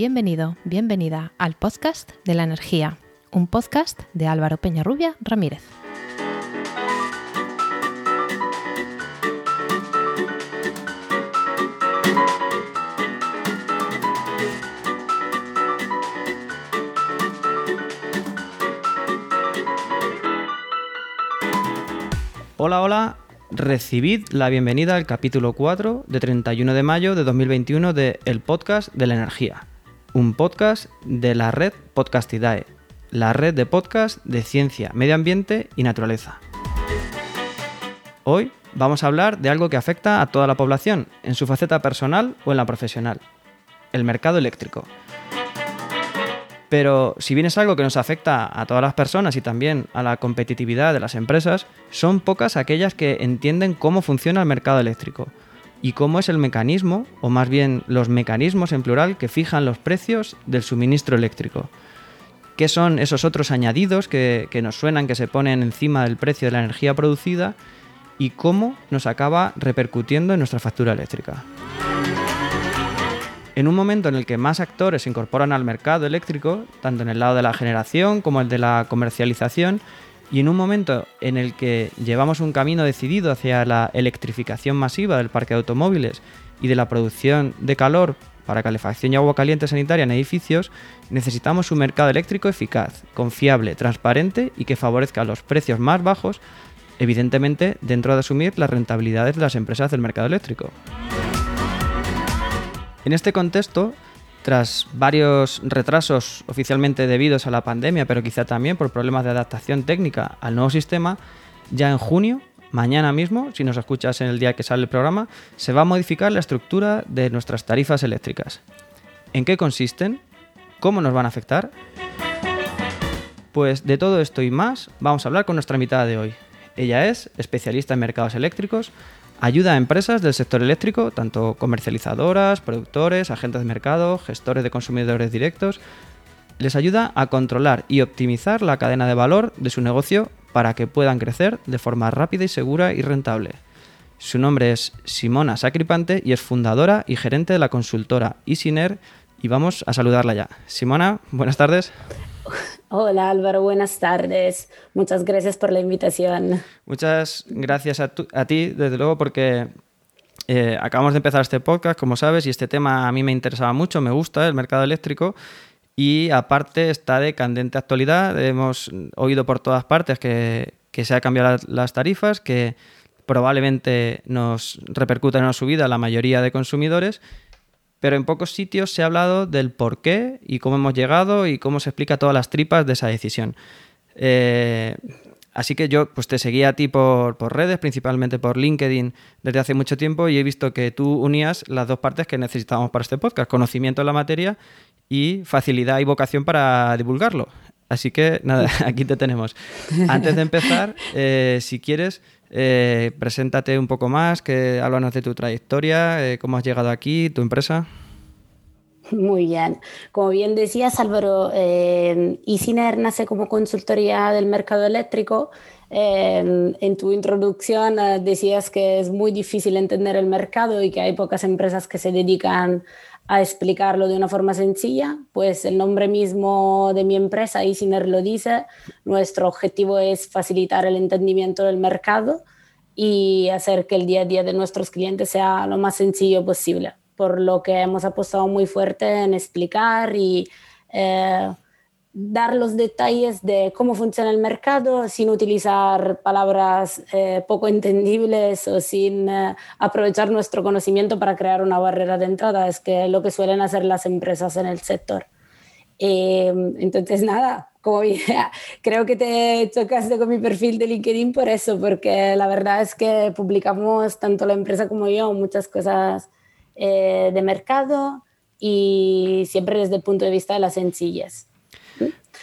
Bienvenido, bienvenida al podcast de la energía, un podcast de Álvaro Peñarrubia Ramírez. Hola, hola, recibid la bienvenida al capítulo 4 de 31 de mayo de 2021 de El Podcast de la Energía, un podcast de la red Podcastidae, la red de podcast de ciencia, medio ambiente y naturaleza. Hoy vamos a hablar de algo que afecta a toda la población, en su faceta personal o en la profesional, el mercado eléctrico. Pero si bien es algo que nos afecta a todas las personas y también a la competitividad de las empresas, son pocas aquellas que entienden cómo funciona el mercado eléctrico y cómo es el mecanismo, o más bien los mecanismos en plural, que fijan los precios del suministro eléctrico. ¿Qué son esos otros añadidos que, nos suenan, que se ponen encima del precio de la energía producida? Y cómo nos acaba repercutiendo en nuestra factura eléctrica. En un momento en el que más actores se incorporan al mercado eléctrico, tanto en el lado de la generación como el de la comercialización, y en un momento en el que llevamos un camino decidido hacia la electrificación masiva del parque de automóviles y de la producción de calor para calefacción y agua caliente sanitaria en edificios, necesitamos un mercado eléctrico eficaz, confiable, transparente y que favorezca los precios más bajos, evidentemente dentro de asumir las rentabilidades de las empresas del mercado eléctrico. En este contexto, tras varios retrasos oficialmente debidos a la pandemia, pero quizá también por problemas de adaptación técnica al nuevo sistema, ya en junio, mañana mismo, si nos escuchas en el día que sale el programa, se va a modificar la estructura de nuestras tarifas eléctricas. ¿En qué consisten? ¿Cómo nos van a afectar? Pues de todo esto y más vamos a hablar con nuestra invitada de hoy. Ella es especialista en mercados eléctricos, Ayuda a empresas del sector eléctrico, tanto comercializadoras, productores, agentes de mercado, gestores de consumidores directos. Les ayuda a controlar y optimizar la cadena de valor de su negocio para que puedan crecer de forma rápida y segura y rentable. Su nombre es Simona Sacripante y es fundadora y gerente de la consultora Isiner y vamos a saludarla ya. Simona, buenas tardes. Hola Álvaro, buenas tardes. Muchas gracias por la invitación. Muchas gracias a, ti, desde luego, porque eh, acabamos de empezar este podcast, como sabes, y este tema a mí me interesaba mucho, me gusta el mercado eléctrico. Y aparte está de candente actualidad. Hemos oído por todas partes que, se han cambiado las tarifas, que probablemente nos repercutan en una subida a la mayoría de consumidores pero en pocos sitios se ha hablado del por qué y cómo hemos llegado y cómo se explica todas las tripas de esa decisión. Eh, así que yo pues te seguía a ti por, redes, principalmente por LinkedIn desde hace mucho tiempo y he visto que tú unías las dos partes que necesitábamos para este podcast, conocimiento de la materia y facilidad y vocación para divulgarlo. Así que nada, aquí te tenemos. Antes de empezar, eh, si quieres, eh, preséntate un poco más, que háblanos de tu trayectoria, eh, cómo has llegado aquí, tu empresa. Muy bien. Como bien decías, Álvaro, eh, nace como consultoría del mercado eléctrico. en tu introducción decías que es muy difícil entender el mercado y que hay pocas empresas que se dedican a explicarlo de una forma sencilla, pues el nombre mismo de mi empresa, Isiner, lo dice. Nuestro objetivo es facilitar el entendimiento del mercado y hacer que el día a día de nuestros clientes sea lo más sencillo posible, por lo que hemos apostado muy fuerte en explicar y eh, dar los detalles de cómo funciona el mercado sin utilizar palabras eh, poco entendibles o sin eh, aprovechar nuestro conocimiento para crear una barrera de entrada, es que lo que suelen hacer las empresas en el sector. Em, entonces, nada, creo que te chocaste con mi perfil de LinkedIn por eso, porque la verdad es que publicamos tanto la empresa como yo muchas cosas eh, de mercado y siempre desde el punto de vista de la sencillez.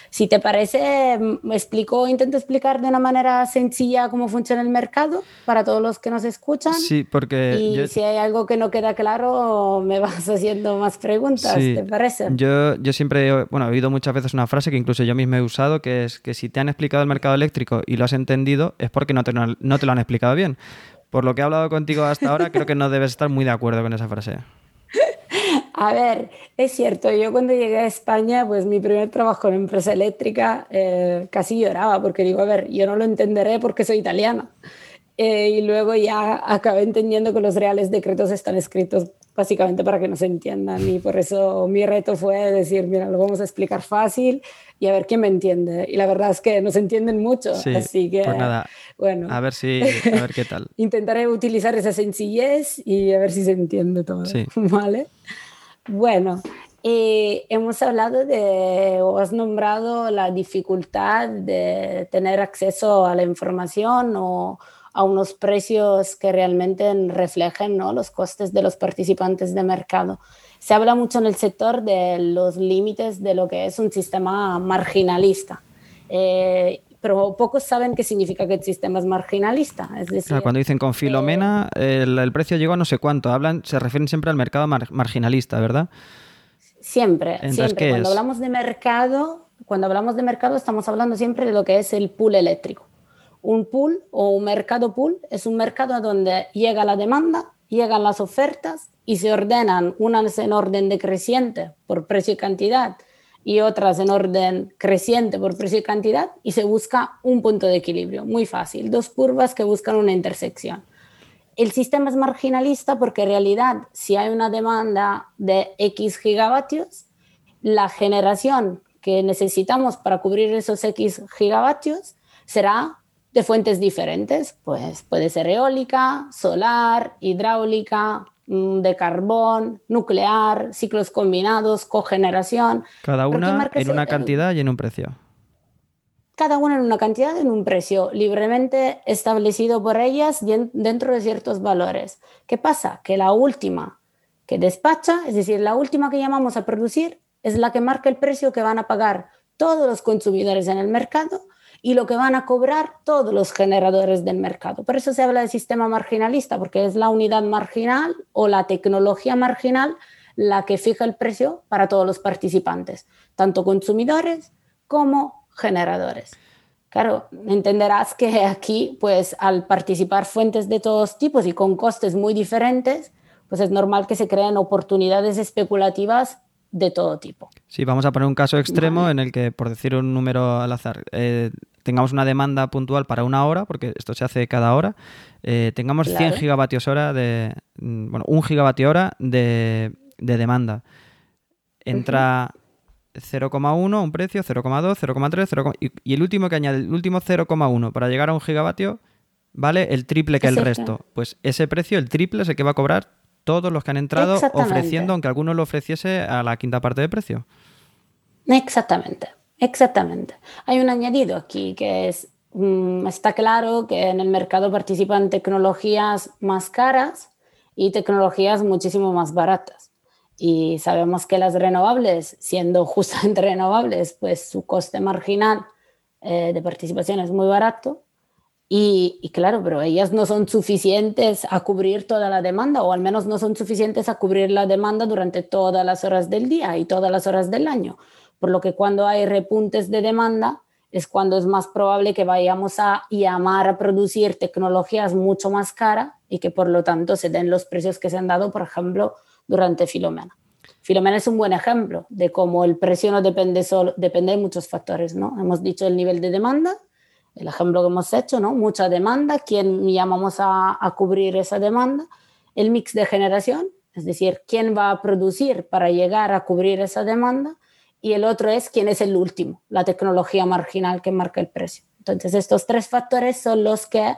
Si te parece, me mm, explico, intento explicar de una manera sencilla cómo funciona el mercado para todos los que nos escuchan. Sí, porque... Y si hay algo que no queda claro, me vas haciendo más preguntas, ¿te parece? Yo, yo siempre, bueno, he oído muchas veces una frase que incluso yo mismo he usado, que es que si te han explicado el mercado eléctrico y lo has entendido, es porque no te, no te lo han explicado bien. Por lo que he hablado contigo hasta ahora, creo que no debes estar muy de acuerdo con esa frase. A ver, es cierto, yo cuando llegué a España, pues mi primer trabajo en empresa eléctrica eh, casi lloraba porque digo, a ver, yo no lo entenderé porque soy italiana. Eh, y luego ya acabé entendiendo que los reales decretos están escritos básicamente para que no se entiendan y por eso mi reto fue decir, mira, lo vamos a explicar fácil y a ver quién me entiende. Y la verdad es que nos entienden mucho, así que pues nada, bueno, a ver si a ver qué tal. intentaré utilizar esa sencillez y a ver si se entiende todo, ¿vale? Bueno, eh, hemos hablado de, o has nombrado la dificultad de tener acceso a la información o a unos precios que realmente reflejen ¿no? los costes de los participantes de mercado. Se habla mucho en el sector de los límites de lo que es un sistema marginalista. Eh, pero pocos saben qué significa que el sistema es marginalista. Es decir, cuando dicen con Filomena, eh, el, precio llegó a no sé cuánto, hablan, se refieren siempre al mercado marginalista, ¿verdad? Siempre, siempre. Cuando hablamos de mercado, cuando hablamos de mercado estamos hablando siempre de lo que es el pool eléctrico. Un pool o un mercado pool es un mercado donde llega la demanda, llegan las ofertas y se ordenan unas en orden decreciente por precio y cantidad y otras en orden creciente por precio y cantidad y se busca un punto de equilibrio. Muy fácil, dos curvas que buscan una intersección. El sistema es marginalista porque en realidad si hay una demanda de X gigavatios, la generación que necesitamos para cubrir esos X gigavatios será de fuentes diferentes, pues puede ser eólica, solar, hidráulica, de carbón, nuclear, ciclos combinados, cogeneración. Cada una en una cantidad y en un precio. Cada una en una cantidad y en un precio libremente establecido por ellas dentro de ciertos valores. ¿Qué pasa? Que la última que despacha, es decir, la última que llamamos a producir, es la que marca el precio que van a pagar todos los consumidores en el mercado y lo que van a cobrar todos los generadores del mercado. Por eso se habla de sistema marginalista, porque es la unidad marginal o la tecnología marginal la que fija el precio para todos los participantes, tanto consumidores como generadores. Claro, entenderás que aquí, pues al participar fuentes de todos tipos y con costes muy diferentes, pues es normal que se creen oportunidades especulativas de todo tipo. Sí, vamos a poner un caso extremo en el que, por decir un número al azar, eh, tengamos una demanda puntual para una hora, porque esto se hace cada hora, eh, tengamos 100 gigavatios hora de, mm, bueno, un gigavatio hora de, demanda. Entra 0,1 un precio, 0,2, 0,3, 0, y, y, el último que añade, el último 0,1 para llegar a un gigavatio, vale el triple que el resto. Pues ese precio, el triple, es el que va a cobrar todos los que han entrado ofreciendo, aunque alguno lo ofreciese a la quinta parte de precio. Exactamente, exactamente. Hay un añadido aquí que es, mm, está claro que en el mercado participan tecnologías más caras y tecnologías muchísimo más baratas. Y sabemos que las renovables, siendo justamente renovables, pues su coste marginal eh, de participación es muy barato y, claro, pero ellas no son suficientes a cubrir toda la demanda, o al menos no son suficientes a cubrir la demanda durante todas las horas del día y todas las horas del año. Por lo que cuando hay repuntes de demanda, es cuando es más probable que vayamos a llamar a producir tecnologías mucho más caras y que por lo tanto se den los precios que se han dado, por ejemplo, durante Filomena. Filomena es un buen ejemplo de cómo el precio no depende solo, depende de muchos factores, ¿no? Hemos dicho el nivel de demanda, el ejemplo que hemos hecho, ¿no? Mucha demanda, ¿quién llamamos a, a cubrir esa demanda? El mix de generación, es decir, quién va a producir para llegar a cubrir esa demanda. Y el otro es quién es el último, la tecnología marginal que marca el precio. Entonces, estos tres factores son los que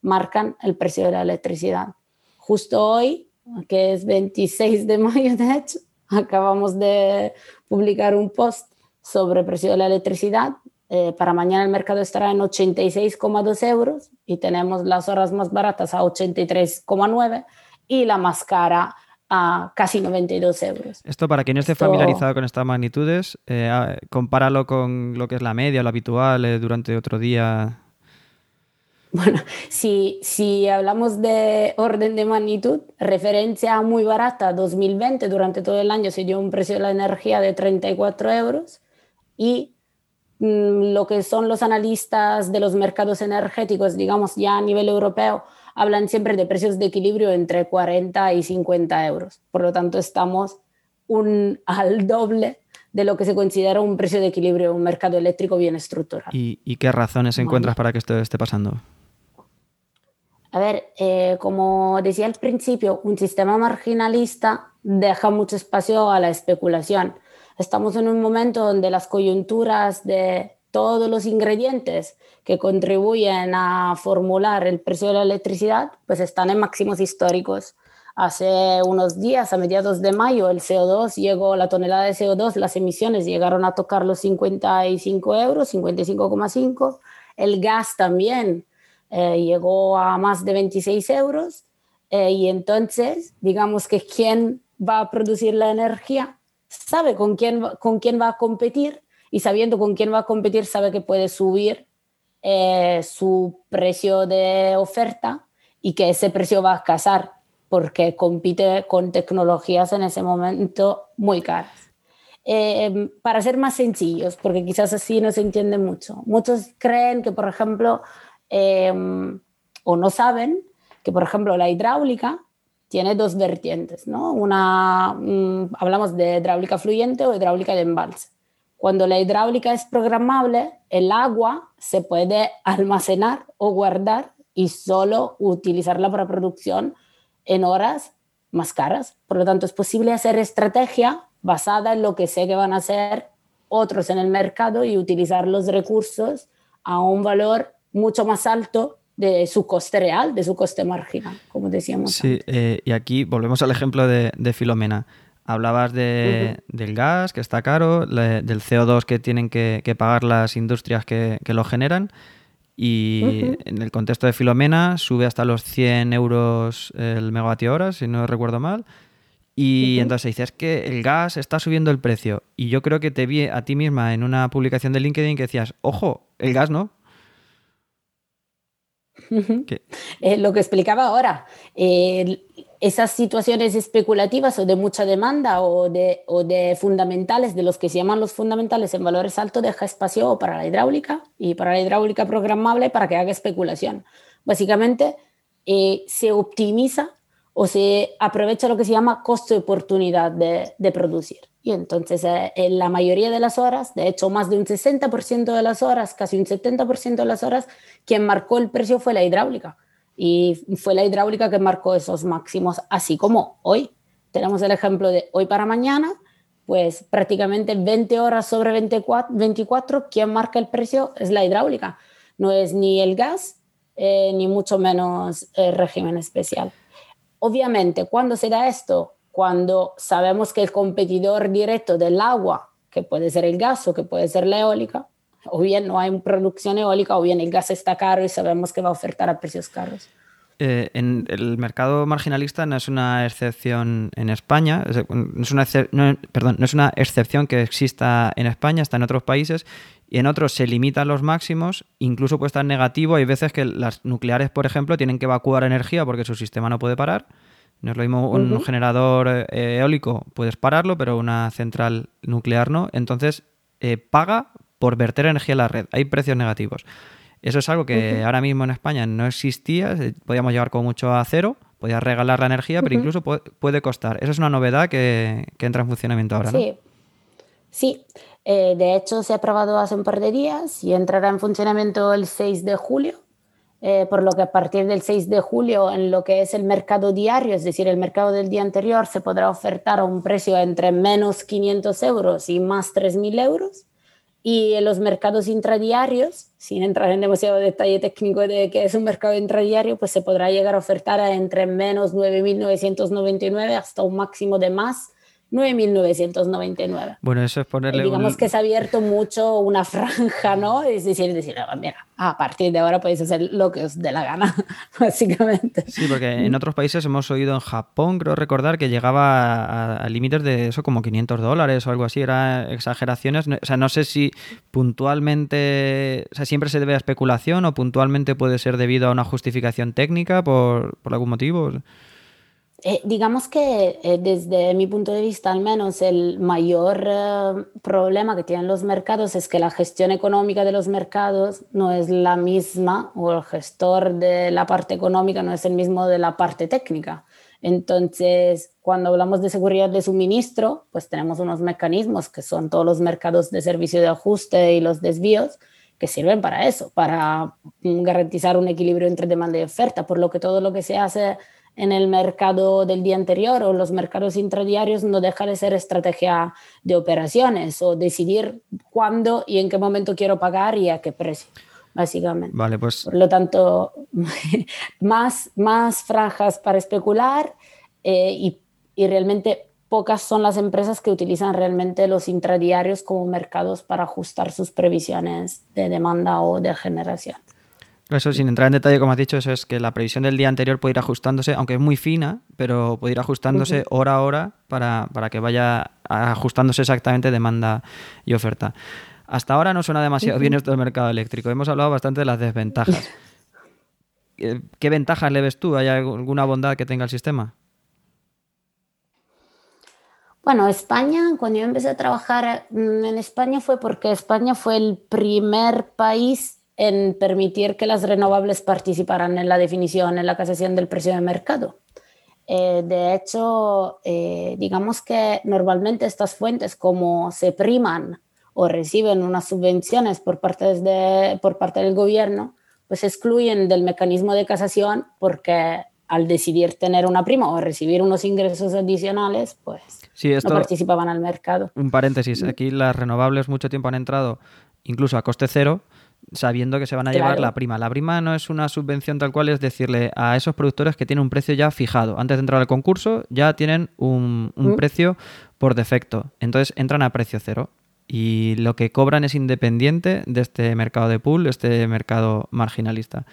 marcan el precio de la electricidad. Justo hoy, que es 26 de mayo, de hecho, acabamos de publicar un post sobre el precio de la electricidad eh, para mañana el mercado estará en 86,2 euros y tenemos las horas más baratas a 83,9 y la más cara a casi 92 euros. Esto para quien no esté familiarizado con estas magnitudes, eh, compáralo con lo que es la media, lo habitual eh, durante otro día. Bueno, si, si hablamos de orden de magnitud, referencia muy barata, 2020, durante todo el año se dio un precio de la energía de 34 euros y lo que son los analistas de los mercados energéticos, digamos ya a nivel europeo, hablan siempre de precios de equilibrio entre 40 y 50 euros. Por lo tanto, estamos un, al doble de lo que se considera un precio de equilibrio un mercado eléctrico bien estructurado. ¿Y, qué razones encuentras para que esto esté pasando? A ver, eh, como decía al principio, un sistema marginalista deja mucho espacio a la especulación. Estamos en un momento donde las coyunturas de todos los ingredientes que contribuyen a formular el precio de la electricidad, pues están en máximos históricos. Hace unos días, a mediados de mayo, el CO2 llegó, la tonelada de CO2, las emisiones llegaron a tocar los 55 euros, 55,5. El gas también eh, llegó a más de 26 euros. Eh, y entonces, digamos que quien va a producir la energía sabe con quién, con quién va a competir y sabiendo con quién va a competir sabe que puede subir eh, su precio de oferta y que ese precio va a casar porque compite con tecnologías en ese momento muy caras. para ser más sencillos, porque quizás así no se entiende mucho, muchos creen que, por ejemplo, Em, o no saben que, por ejemplo, la hidráulica tiene dos vertientes, ¿no? Una, mm, hablamos de hidráulica fluyente o hidráulica de embalse. Cuando la hidráulica es programable, el agua se puede almacenar o guardar y solo utilizarla para producción en horas más caras. Por lo tanto, es posible hacer estrategia basada en lo que sé que van a hacer otros en el mercado y utilizar los recursos a un valor mucho más alto de su coste real, de su coste marginal, como decíamos. Sí, eh, y aquí volvemos al ejemplo de, Filomena. Hablabas del gas, que está caro, del CO2 que tienen que, pagar las industrias que, lo generan. Y en el contexto de Filomena sube hasta los 100 euros el megavatio hora, si no recuerdo mal. Y entonces dices que el gas está subiendo el precio. Y yo creo que te vi a ti misma en una publicación de LinkedIn que decías, ojo, el gas no, eh, lo que explicaba ahora, eh, esas situaciones especulativas o de mucha demanda o de, o de, fundamentales, de los que se llaman los fundamentales en valores altos, deja espacio para la hidráulica y para la hidráulica programable para que haga especulación. Básicamente, eh, se optimiza o se aprovecha lo que se llama costo de oportunidad de, de producir. Y entonces, eh, en la mayoría de las horas, de hecho, más de un 60% de las horas, casi un 70% de las horas, quien marcó el precio fue la hidráulica. Y fue la hidráulica que marcó esos máximos, así como hoy. Tenemos el ejemplo de hoy para mañana, pues prácticamente 20 horas sobre 24, 24 quien marca el precio es la hidráulica. No es ni el gas, eh, ni mucho menos el régimen especial. Obviamente, cuando se da esto, cuando sabemos que el competidor directo del agua, que puede ser el gas o que puede ser la eólica, o bien no hay producción eólica o bien el gas está caro y sabemos que va a ofertar a precios caros. Eh, en el mercado marginalista no es una excepción en España, es una, perdón, no es una excepción que exista en España, está en otros países y en otros se limitan los máximos, incluso puede estar negativo. Hay veces que las nucleares, por ejemplo, tienen que evacuar energía porque su sistema no puede parar no es lo mismo un generador eh, eólico, puedes pararlo, pero una central nuclear no. Entonces, eh, paga por verter energía en la red. Hay precios negativos. Eso es algo que ahora mismo en España no existía. Podíamos llegar con mucho a cero, podías regalar la energía, pero incluso puede, costar. Esa es una novedad que, entra en funcionamiento ahora. Sí, sí. Eh, de hecho, se ha aprobado hace un par de días y entrará en funcionamiento el 6 de julio. Eh, por lo que a partir del 6 de julio en lo que es el mercado diario, es decir, el mercado del día anterior, se podrá ofertar a un precio entre menos 500 euros y más 3.000 euros. Y en los mercados intradiarios, sin entrar en demasiado detalle técnico de qué es un mercado intradiario, pues se podrá llegar a ofertar a entre menos 9.999 hasta un máximo de más 9.999. Bueno, eso es ponerle. digamos que se ha abierto mucho una franja, ¿no? Es decir, decir ah, mira, a partir de ahora podéis hacer lo que os dé la gana, básicamente. Sí, porque en otros países hemos oído en Japón, creo recordar, que llegaba a, límites de eso como 500 dólares o algo así, eran exageraciones. O sea, no sé si puntualmente, o sea, siempre se debe a especulación o puntualmente puede ser debido a una justificación técnica por, por algún motivo. Eh, digamos que eh, desde mi punto de vista, al menos, el mayor eh, problema que tienen los mercados es que la gestión económica de los mercados no es la misma o el gestor de la parte económica no es el mismo de la parte técnica. Entonces, cuando hablamos de seguridad de suministro, pues tenemos unos mecanismos que son todos los mercados de servicio de ajuste y los desvíos que sirven para eso, para garantizar un equilibrio entre demanda y oferta, por lo que todo lo que se hace en el mercado del día anterior o los mercados intradiarios no deja de ser estrategia de operaciones o decidir cuándo y en qué momento quiero pagar y a qué precio, básicamente. Vale, pues. Por lo tanto, más, más franjas para especular eh, y, y realmente pocas son las empresas que utilizan realmente los intradiarios como mercados para ajustar sus previsiones de demanda o de generación. Eso, sin entrar en detalle, como has dicho, eso es que la previsión del día anterior puede ir ajustándose, aunque es muy fina, pero puede ir ajustándose hora a hora para, que vaya ajustándose exactamente demanda y oferta. Hasta ahora no suena demasiado bien esto del mercado eléctrico. Hemos hablado bastante de las desventajas. Eh, ¿Qué ventajas le ves tú? ¿Hay alguna bondad que tenga el sistema? Bueno, España, cuando yo empecé a trabajar mm, en España fue porque España fue el primer país en permitir que las renovables participaran en la definición, en la casación del precio de mercado. Eh, de hecho, eh, digamos que normalmente estas fuentes, como se priman o reciben unas subvenciones por parte, de, por parte del gobierno, pues excluyen del mecanismo de casación porque al decidir tener una prima o recibir unos ingresos adicionales, pues no participaban al mercado. Un paréntesis, aquí las renovables mucho tiempo han entrado incluso a coste cero, sabiendo que se van a llevar la prima. La prima no es una subvención tal cual, es decirle a esos productores que tienen un precio ya fijado. Antes de entrar al concurso ya tienen un, mm. precio por defecto. Entonces entran a precio cero. Y lo que cobran es independiente de este mercado de pool, este mercado marginalista.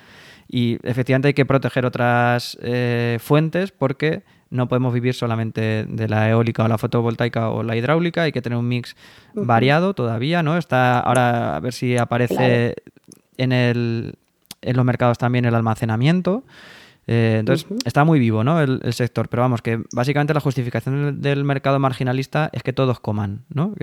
Y efectivamente hay que proteger otras eh, fuentes porque no podemos vivir solamente de la eólica o la fotovoltaica o la hidráulica, hay que tener un mix variado todavía, ¿no? Está ahora a ver si aparece en, el, en los mercados también el almacenamiento. Eh, entonces, está muy vivo ¿no? El, sector, pero vamos, que básicamente la justificación del, mercado marginalista es que todos coman, ¿no?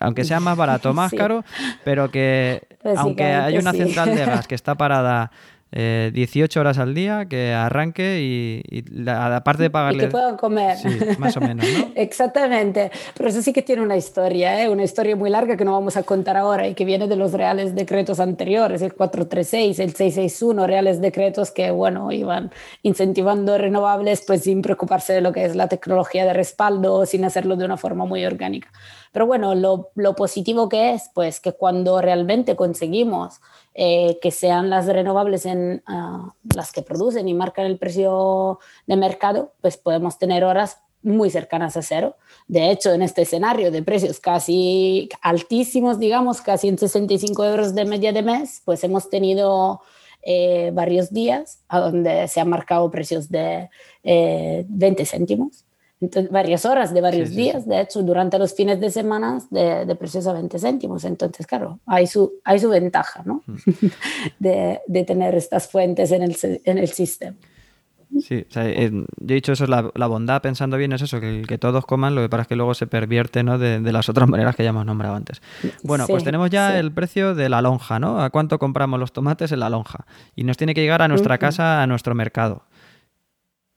aunque sea más barato, más caro, pero que aunque hay una central de gas que está parada 18 eh, horas al día, que arranque y, la, aparte de pagarle... Y que puedan comer. Sí, más o menos, ¿no? Exactamente. Pero eso sí que tiene una historia, ¿eh? una historia muy larga que no vamos a contar ahora y que viene de los reales decretos anteriores, el 436, el 661, reales decretos que, bueno, iban incentivando renovables pues sin preocuparse de lo que es la tecnología de respaldo, sin hacerlo de una forma muy orgánica. Pero bueno, lo, lo positivo que es, pues que cuando realmente conseguimos eh, que sean las renovables en ah, las que producen y marcan el precio de mercado, pues podemos tener horas muy cercanas a cero. De hecho, en este escenario de precios casi altísimos, digamos, casi en 65 euros de media de mes, pues hemos tenido eh, varios días a donde se han marcado precios de 20 eh, céntimos varias horas de varios días, de hecho, durante los fines de semana de, precios a 20 céntimos. Entonces, claro, hay su, hay su ventaja ¿no? de, de, tener estas fuentes en el, en el sistema. Sí, o sea, eh, yo he dicho eso, es la, la, bondad pensando bien es eso, que, que todos coman, lo que pasa es que luego se pervierte ¿no? de, de las otras maneras que ya hemos nombrado antes. Bueno, pues tenemos ya el precio de la lonja, ¿no? ¿A cuánto compramos los tomates en la lonja? Y nos tiene que llegar a nuestra casa, a nuestro mercado.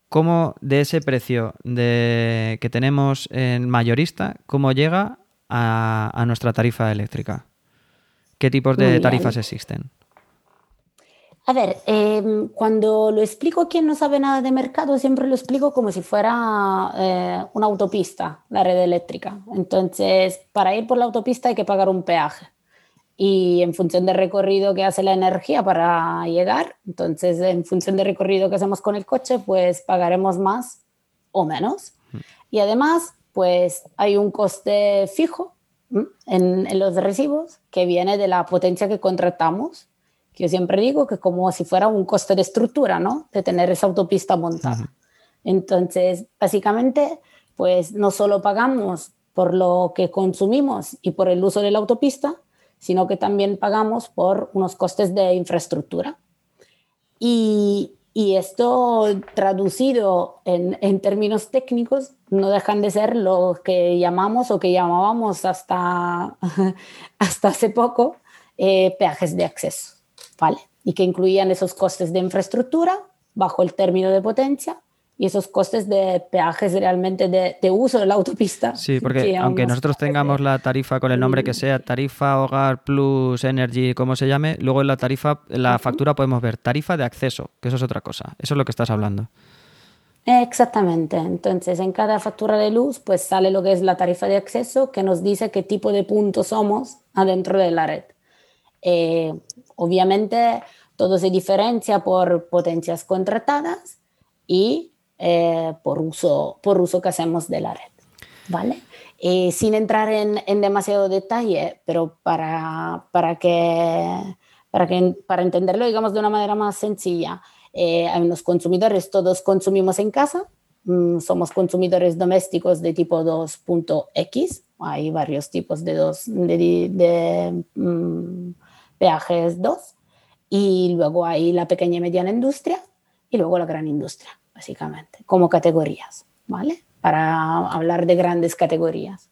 ¿Cómo de ese precio de, que tenemos en mayorista, cómo llega a, nuestra tarifa eléctrica? ¿Qué tipos de tarifas existen? A ver, em, cuando lo explico a quien no sabe nada de mercado, siempre lo explico como si fuera eh, una autopista, la red eléctrica. Entonces, para ir por la autopista hay que pagar un peaje y en función del recorrido que hace la energía para llegar, entonces en función del recorrido que hacemos con el coche, pues pagaremos más o menos. Y además, pues hay un coste fijo en, en, los recibos que viene de la potencia que contratamos, que yo siempre digo que como si fuera un coste de estructura, ¿no? De tener esa autopista montada. Entonces, básicamente, pues no solo pagamos por lo que consumimos y por el uso de la autopista, sino que también pagamos por unos costes de infraestructura. Y, y esto traducido en, en, términos técnicos no dejan de ser lo que llamamos o que llamábamos hasta, hasta hace poco eh, peajes de acceso, ¿vale? Y que incluían esos costes de infraestructura bajo el término de potencia y esos costes de peajes realmente de, de uso de la autopista. Sí, porque aunque nosotros tengamos la tarifa con el nombre que sea, tarifa hogar plus energy, como se llame, luego en la tarifa, en la factura podemos ver tarifa de acceso, que eso es otra cosa. Eso es lo que estás hablando. Exactamente. Entonces, en cada factura de luz, pues sale lo que es la tarifa de acceso, que nos dice qué tipo de puntos somos adentro de la red. Eh, obviamente, todo se diferencia por potencias contratadas y eh, por, uso, por uso que hacemos de la red. ¿Vale? Eh, sin entrar en, en, demasiado detalle, pero para, para, que, para, que, para entenderlo, digamos, de una manera más sencilla, eh, hay unos consumidores, todos consumimos en casa, mm, somos consumidores domésticos de tipo 2.x, hay varios tipos de, dos, de, de mm, peajes 2, y luego hay la pequeña y mediana industria y luego la gran industria básicamente, como categorías, ¿vale? Para hablar de grandes categorías.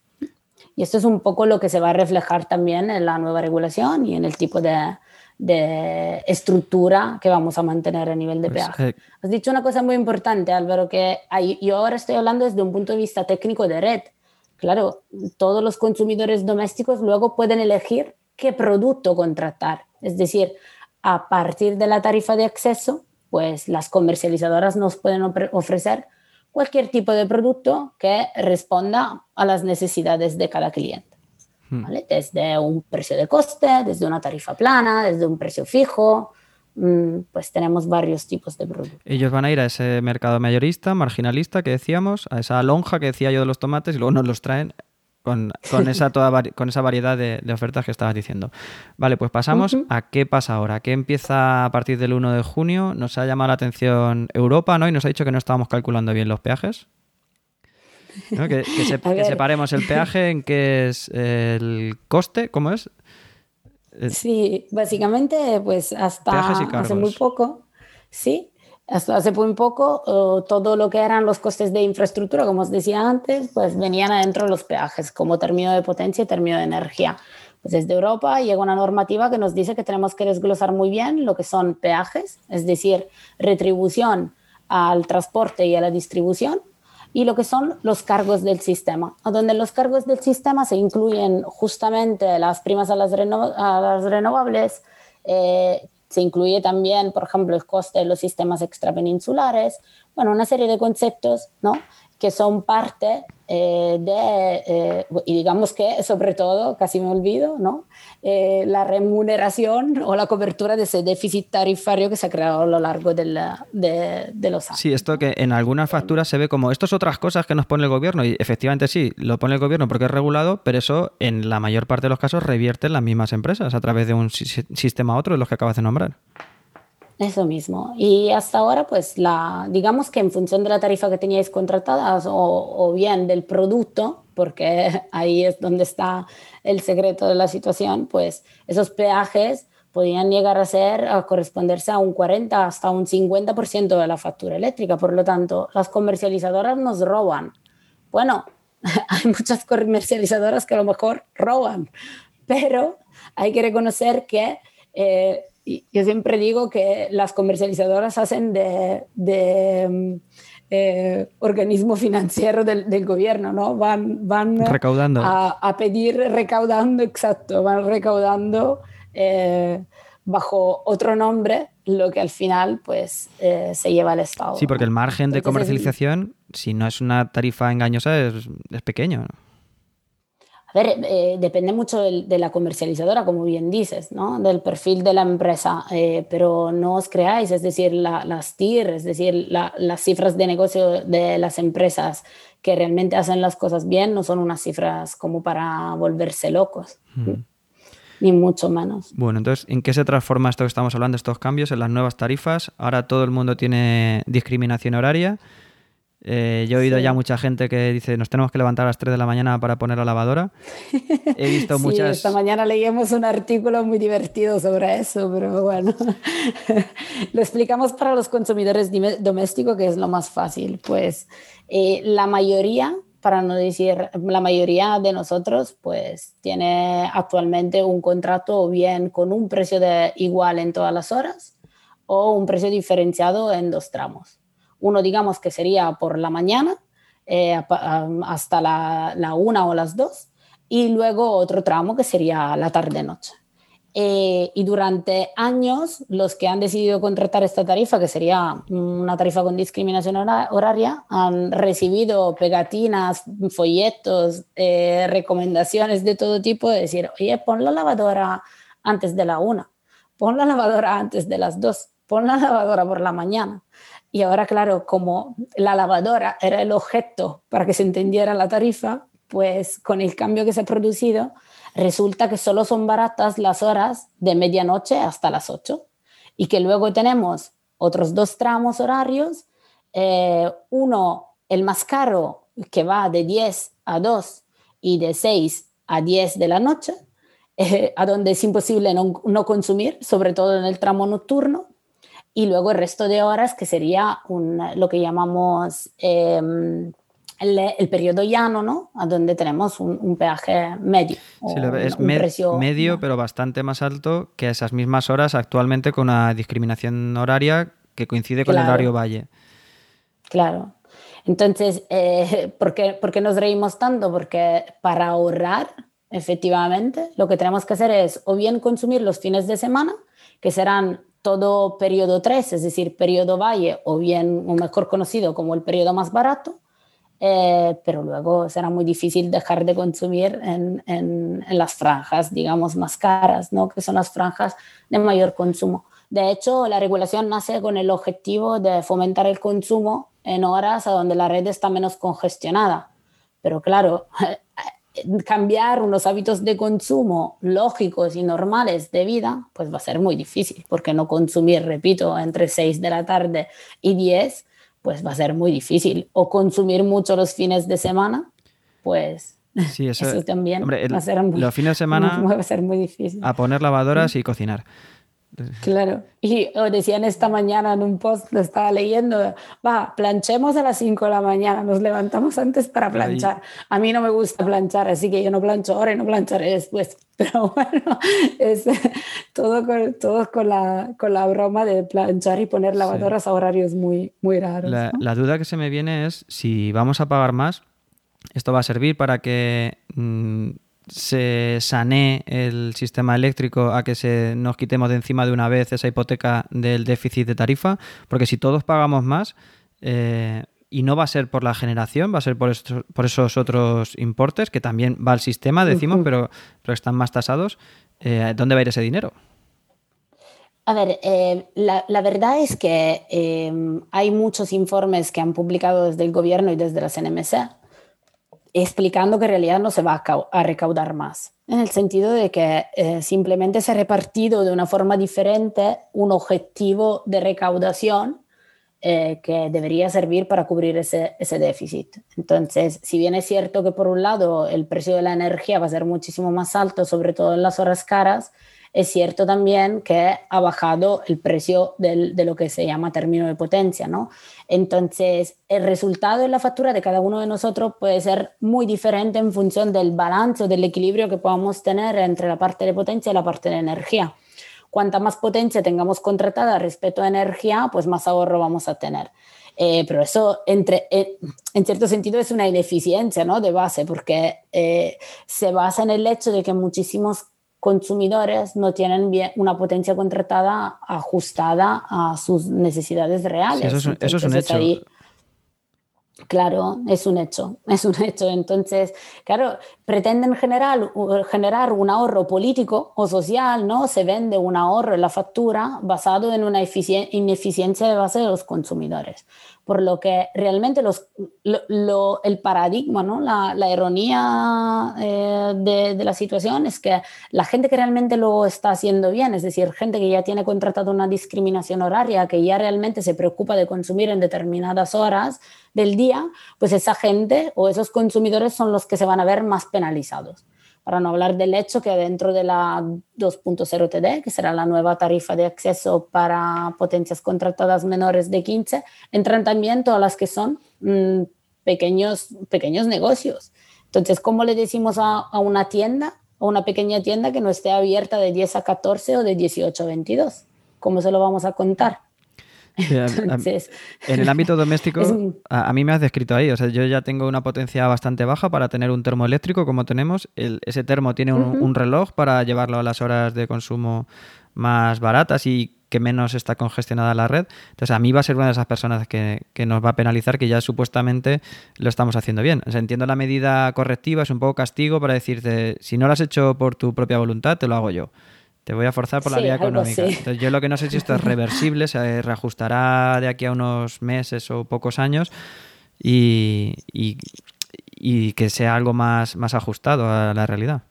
Y esto es un poco lo que se va a reflejar también en la nueva regulación y en el tipo de, de estructura que vamos a mantener a nivel de pues, peaje. Eh, Has dicho una cosa muy importante, Álvaro, que yo ahora estoy hablando desde un punto de vista técnico de red. Claro, todos los consumidores domésticos luego pueden elegir qué producto contratar. Es decir, a partir de la tarifa de acceso, pues las comercializadoras nos pueden ofrecer cualquier tipo de producto que responda a las necesidades de cada cliente. Hmm. Desde un precio de coste, desde una tarifa plana, desde un precio fijo, mm, pues tenemos varios tipos de productos. Ellos van a ir a ese mercado mayorista, marginalista que decíamos, a esa lonja que decía yo de los tomates y luego nos los traen con, esa, toda, con esa variedad de, ofertas que estabas diciendo. Vale, pues pasamos a qué pasa ahora. ¿Qué empieza a partir del 1 de junio? Nos ha llamado la atención Europa, ¿no? Y nos ha dicho que no estábamos calculando bien los peajes. Que, separemos el peaje en qué es el coste, ¿cómo es? Sí, básicamente, pues hasta hace muy poco, sí, hace muy poco, todo lo que eran los costes de infraestructura, como os decía antes, pues venían adentro de los peajes, como término de potencia y término de energía. Pues desde Europa llega una normativa que nos dice que tenemos que desglosar muy bien lo que son peajes, es decir, retribución al transporte y a la distribución, y lo que son los cargos del sistema, donde los cargos del sistema se incluyen justamente las primas a las, a las renovables, eh, se incluye también, por ejemplo, el coste de los sistemas extrapeninsulares, bueno, una serie de conceptos ¿no? que son parte eh, de, eh, y digamos que sobre todo, casi me olvido, ¿no? Eh, la remuneración o la cobertura de ese déficit tarifario que se ha creado a lo largo de, los años. Sí, esto que en algunas facturas se ve como, esto es otras cosas que nos pone el gobierno y efectivamente sí, lo pone el gobierno porque es regulado, pero eso en la mayor parte de los casos revierte en las mismas empresas a través de un sistema otro de los que acabas de nombrar. Eso mismo. Y hasta ahora, pues, la, digamos que en función de la tarifa que teníais contratada o, bien del producto, porque ahí es donde está el secreto de la situación, pues esos peajes podían llegar a ser, a corresponderse a un 40 hasta un 50% de la factura eléctrica. Por lo tanto, las comercializadoras nos roban. Bueno, hay muchas comercializadoras que a lo mejor roban, pero hay que reconocer que eh, yo siempre digo que las comercializadoras hacen de, mm, eh, organismo financiero del, gobierno, ¿no? Van, van recaudando. A, pedir, recaudando, exacto, van recaudando eh, bajo otro nombre lo que al final pues eh, se lleva al Estado. Sí, porque el margen de comercialización, si no es una tarifa engañosa, es, es pequeño. ¿no? A ver, eh, depende mucho de, la comercializadora, como bien dices, ¿no? del perfil de la empresa, eh, pero no os creáis, es decir, las TIR, es decir, las cifras de negocio de las empresas que realmente hacen las cosas bien no son unas cifras como para volverse locos. Hmm. Ni mucho menos. Bueno, entonces, ¿en qué se transforma esto que estamos hablando, estos cambios en las nuevas tarifas? Ahora todo el mundo tiene discriminación horaria. Eh, yo he oído ya mucha gente que dice, nos tenemos que levantar a las 3 de la mañana para poner la lavadora. He visto sí, muchas... Esta mañana leíamos un artículo muy divertido sobre eso, pero bueno, lo explicamos para los consumidores domésticos, que es lo más fácil. Pues eh, la mayoría, para no decir la mayoría de nosotros, pues tiene actualmente un contrato bien con un precio de igual en todas las horas o un precio diferenciado en dos tramos Uno, digamos, que sería por la mañana eh, hasta la, una o las dos, y luego otro tramo que sería la tarde-noche. Eh, y durante años, los que han decidido contratar esta tarifa, que sería una tarifa con discriminación horaria, han recibido pegatinas, folletos, eh, recomendaciones de todo tipo de decir, oye, pon la lavadora antes de la una, pon la lavadora antes de las dos, pon la lavadora por la mañana. Y ahora, claro, como la lavadora era el objeto para que se entendiera la tarifa, pues con el cambio que se ha producido, resulta que solo son baratas las horas de medianoche hasta las 8 y que luego tenemos otros dos tramos horarios, eh, uno, el más caro, que va de 10 a 2 y de 6 a 10 de la noche, eh, a donde es imposible no, no, consumir, sobre todo en el tramo nocturno, y luego el resto de horas, que sería un, lo que llamamos... Eh, el, periodo llano, ¿no? A donde tenemos un, peaje medio. Sí, es medio, pero bastante más alto que esas mismas horas actualmente con una discriminación horaria que coincide con el horario valle. Claro. Entonces, eh, ¿por, qué, ¿por qué nos reímos tanto? Porque para ahorrar, efectivamente, lo que tenemos que hacer es o bien consumir los fines de semana, que serán todo periodo 3, es decir, periodo valle, o bien, mejor conocido como el periodo más barato, eh, pero luego será muy difícil dejar de consumir en, en, las franjas, digamos, más caras, ¿no? que son las franjas de mayor consumo. De hecho, la regulación nace con el objetivo de fomentar el consumo en horas a donde la red está menos congestionada. Pero claro, cambiar unos hábitos de consumo lógicos y normales de vida, pues va a ser muy difícil, porque no consumir, repito, entre 6 de la tarde y 10 pues va a ser muy difícil. O consumir mucho los fines de semana, pues sí, eso, también va a ser muy, los fines de semana va a ser muy difícil. A poner lavadoras y cocinar. Claro, y decían esta mañana en un post, lo estaba leyendo, va, planchemos a las 5 de la mañana, nos levantamos antes para planchar. A mí no me gusta planchar, así que yo no plancho ahora y no plancharé después. Pero bueno, es todo con, todo con, la, con la broma de planchar y poner lavadoras a horarios muy, muy raros. La, duda que se me viene es si vamos a pagar más, esto va a servir para que... Mm, se sanee el sistema eléctrico a que se nos quitemos de encima de una vez esa hipoteca del déficit de tarifa, porque si todos pagamos más, eh, y no va a ser por la generación, va a ser por, por esos otros importes, que también va al sistema, decimos, pero, pero están más tasados, eh, ¿dónde va a ir ese dinero? A ver, eh, la, la, verdad es que hay muchos informes que han publicado desde el gobierno y desde la CNMC explicando que en realidad no se va a, recaudar más, en el sentido de que eh, simplemente se ha repartido de una forma diferente un objetivo de recaudación eh, que debería servir para cubrir ese, ese, déficit. Entonces, si bien es cierto que por un lado el precio de la energía va a ser muchísimo más alto, sobre todo en las horas caras, es cierto también que ha bajado el precio de lo que se llama término de potencia, ¿no? Entonces, el resultado en la factura de cada uno de nosotros puede ser muy diferente en función del balance o del equilibrio que podamos tener entre la parte de potencia y la parte de energía. Cuanta más potencia tengamos contratada respecto a energía, pues más ahorro vamos a tener. Eh, pero eso, entre, eh, en cierto sentido, es una ineficiencia ¿no? de base, porque eh, se basa en el hecho de que muchísimos consumidores no tienen bien una potencia contratada ajustada a sus necesidades reales. eso, es, un hecho. Claro, es un hecho, es un hecho. Entonces, claro, pretenden generar, un ahorro político o social, ¿no? Se vende un ahorro en la factura basado en una ineficiencia de base de los consumidores por lo que realmente el paradigma, ¿no? la, la ironía eh, de, de, la situación es que la gente que realmente lo está haciendo bien, es decir, gente que ya tiene contratado una discriminación horaria, que ya realmente se preocupa de consumir en determinadas horas del día, pues esa gente o esos consumidores son los que se van a ver más penalizados para no hablar del hecho que dentro de la 2.0 TD, que será la nueva tarifa de acceso para potencias contratadas menores de 15, entran también todas las que son mm, pequeños, pequeños negocios. Entonces, ¿cómo le decimos a, a, una tienda, a una pequeña tienda que no esté abierta de 10 a 14 o de 18 a 22? ¿Cómo se lo vamos a contar? en el ámbito doméstico, a, mí me has descrito ahí. O sea, yo ya tengo una potencia bastante baja para tener un termo eléctrico como tenemos. ese termo tiene un, reloj para llevarlo a las horas de consumo más baratas y que menos está congestionada la red. Entonces, a mí va a ser una de esas personas que, nos va a penalizar que ya supuestamente lo estamos haciendo bien. O sea, entiendo la medida correctiva, es un poco castigo para decirte, si no lo has hecho por tu propia voluntad, te lo hago yo. Te voy a forzar por la vía económica. Entonces, yo lo que no sé si esto es reversible, se reajustará de aquí a unos meses o pocos años y, que sea algo más, más ajustado a la realidad.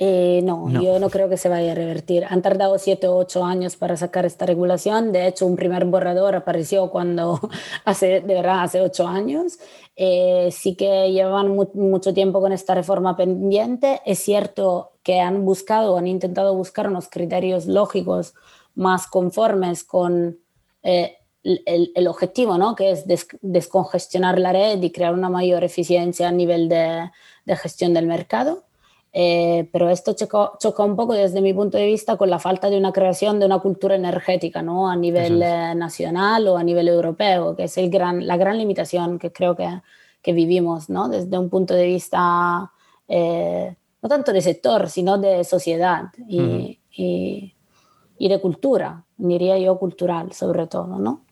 Eh, no, yo no creo que se vaya a revertir. Han tardado siete o ocho años para sacar esta regulación. De hecho, un primer borrador apareció cuando hace, de verdad, hace ocho años. Eh, sí que llevan mucho tiempo con esta reforma pendiente. Es cierto que han buscado, han intentado buscar unos criterios lógicos más conformes con eh, el, el, objetivo, ¿no? que es descongestionar la red y crear una mayor eficiencia a nivel de, de gestión del mercado. Eh, pero esto choca, un poco desde mi punto de vista con la falta de una creación de una cultura energética ¿no? a nivel eh, nacional o a nivel europeo, que es el gran, la gran limitación que creo que, que vivimos ¿no? desde un punto de vista eh, no tanto de sector, sino de sociedad y, y, y, de cultura, diría yo cultural sobre todo. ¿no?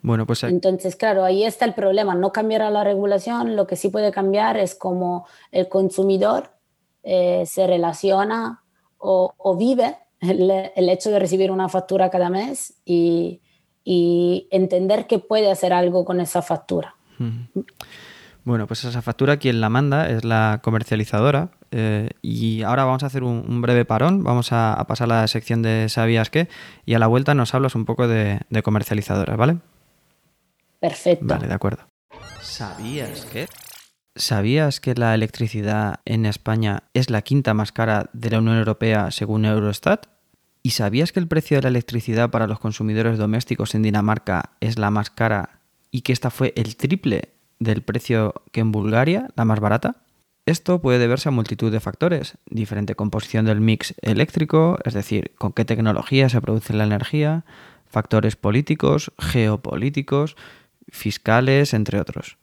Bueno, pues... Entonces, claro, ahí está el problema, no cambiará la regulación, lo que sí puede cambiar es como el consumidor eh, se relaciona o, vive el, hecho de recibir una factura cada mes y, entender que puede hacer algo con esa factura. Bueno, pues esa factura quien la manda es la comercializadora eh, y ahora vamos a hacer un, breve parón, vamos a, pasar a la sección de ¿sabías qué? y a la vuelta nos hablas un poco de, de comercializadoras, ¿vale? Perfecto. Vale, de acuerdo. ¿Sabías qué? ¿Sabías que la electricidad en España es la quinta más cara de la Unión Europea según Eurostat? ¿Y sabías que el precio de la electricidad para los consumidores domésticos en Dinamarca es la más cara y que esta fue el triple del precio que en Bulgaria, la más barata? Esto puede deberse a multitud de factores, diferente composición del mix eléctrico, es decir, con qué tecnología se produce la energía, factores políticos, geopolíticos, fiscales, entre otros.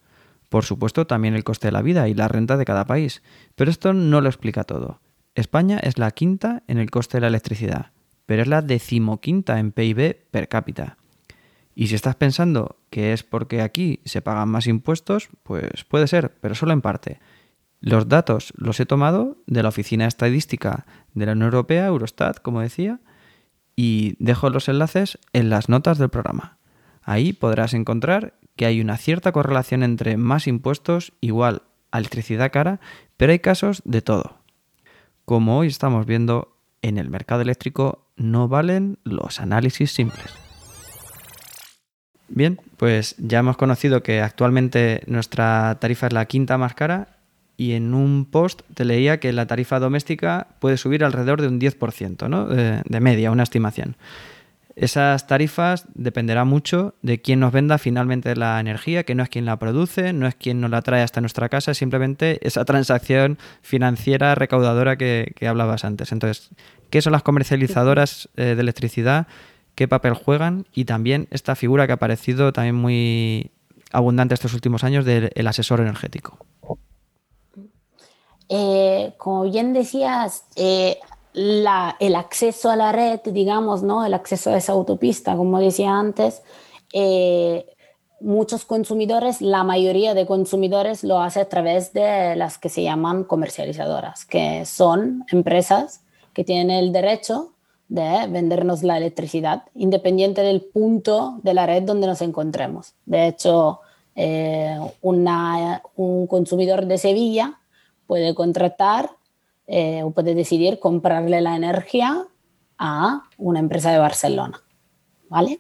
Por supuesto, también el coste de la vida y la renta de cada país. Pero esto no lo explica todo. España es la quinta en el coste de la electricidad, pero es la decimoquinta en PIB per cápita. Y si estás pensando que es porque aquí se pagan más impuestos, pues puede ser, pero solo en parte. Los datos los he tomado de la Oficina Estadística de la Unión Europea, Eurostat, como decía, y dejo los enlaces en las notas del programa. Ahí podrás encontrar que hay una cierta correlación entre más impuestos igual a electricidad cara, pero hay casos de todo. Como hoy estamos viendo, en el mercado eléctrico no valen los análisis simples. Bien, pues ya hemos conocido que actualmente nuestra tarifa es la quinta más cara y en un post te leía que la tarifa doméstica puede subir alrededor de un 10%, ¿no? de, de media, una estimación. Esas tarifas dependerá mucho de quién nos venda finalmente la energía, que no es quien la produce, no es quien nos la trae hasta nuestra casa, simplemente esa transacción financiera recaudadora que, hablabas antes. Entonces, ¿qué son las comercializadoras eh, de electricidad? ¿Qué papel juegan? Y también esta figura que ha aparecido también muy abundante estos últimos años del asesor energético. Eh, como bien decías, eh, el acceso a la red, digamos, ¿no? el acceso a esa autopista, como decía antes, eh, muchos consumidores, la mayoría de consumidores lo hace a través de las que se llaman comercializadoras, que son empresas que tienen el derecho de vendernos la electricidad, independiente del punto de la red donde nos encontremos. De hecho, eh, un consumidor de Sevilla puede contratar eh, o puede decidir comprarle la energía a una empresa de Barcelona, ¿vale?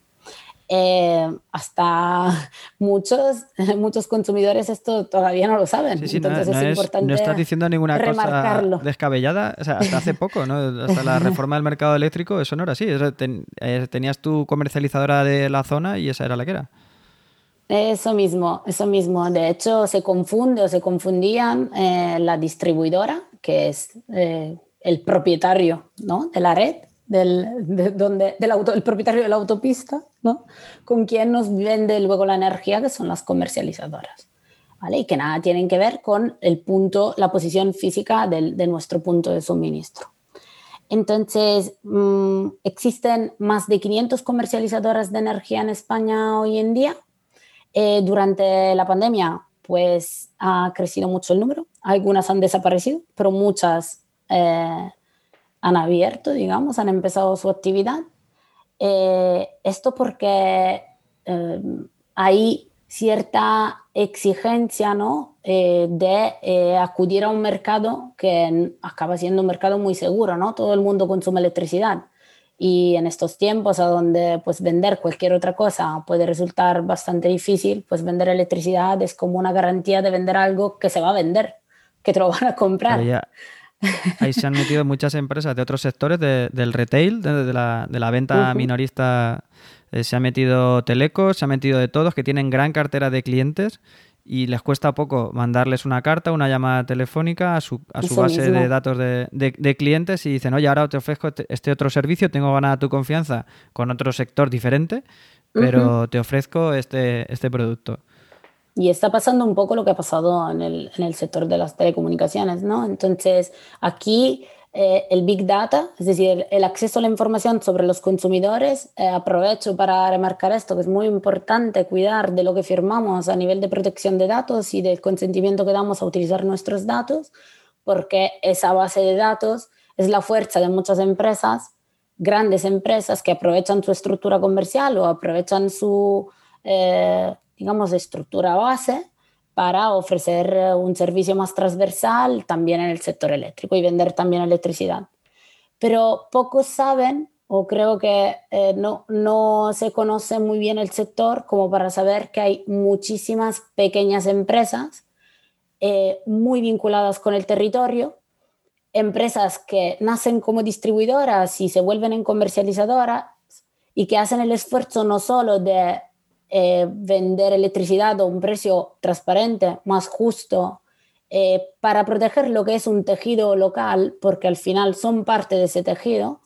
Eh, hasta muchos, muchos consumidores esto todavía no lo saben. Entonces no, es, importante. No estás diciendo ninguna cosa descabellada. O sea, hasta hace poco, ¿no? hasta la reforma del mercado eléctrico, eso no era así. Eh, tenías tu comercializadora de la zona y esa era la que era. Eso mismo, eso mismo. De hecho, se confunde o se confundían la distribuidora que es eh, el propietario ¿no? de la red, del, de donde, del el propietario de la autopista, ¿no? con quien nos vende luego la energía, que son las comercializadoras. ¿vale? Y que nada tienen que ver con el punto, la posición física del, de nuestro punto de suministro. Entonces, mmm, existen más de 500 comercializadoras de energía en España hoy en día. Eh, durante la pandemia, pues ha crecido mucho el número. Algunas han desaparecido, pero muchas eh, han abierto, digamos, han empezado su actividad. Eh, esto porque eh, hay cierta exigencia ¿no? Eh, de eh, acudir a un mercado que acaba siendo un mercado muy seguro, ¿no? Todo el mundo consume electricidad y en estos tiempos a donde pues vender cualquier otra cosa puede resultar bastante difícil, pues vender electricidad es como una garantía de vender algo que se va a vender, que te lo van a comprar. Ahí se han metido muchas empresas de otros sectores de, del retail, de, de, la, de, la, venta uh -huh. minorista. Eh, se ha metido Teleco, se ha metido de todos que tienen gran cartera de clientes y les cuesta poco mandarles una carta, una llamada telefónica a su, a su base mismo. de datos de, de, de, clientes y dicen, oye, ahora te ofrezco este otro servicio, tengo ganada tu confianza con otro sector diferente, pero uh -huh. te ofrezco este, este producto. Y está pasando un poco lo que ha pasado en el, en el sector de las telecomunicaciones, ¿no? Entonces, aquí eh, el Big Data, es decir, el, acceso a la información sobre los consumidores, eh, aprovecho para remarcar esto, que es muy importante cuidar de lo que firmamos a nivel de protección de datos y del consentimiento que damos a utilizar nuestros datos, porque esa base de datos es la fuerza de muchas empresas, grandes empresas que aprovechan su estructura comercial o aprovechan su... Eh, digamos, estructura base para ofrecer eh, un servicio más transversal también en el sector eléctrico y vender también electricidad. Pero pocos saben, o creo que eh, no, no se conoce muy bien el sector como para saber que hay muchísimas pequeñas empresas eh, muy vinculadas con el territorio, empresas que nacen como distribuidoras y se vuelven en comercializadoras y que hacen el esfuerzo no solo de eh, vender electricidad a un precio transparente, más justo, eh, para proteger lo que es un tejido local, porque al final son parte de ese tejido,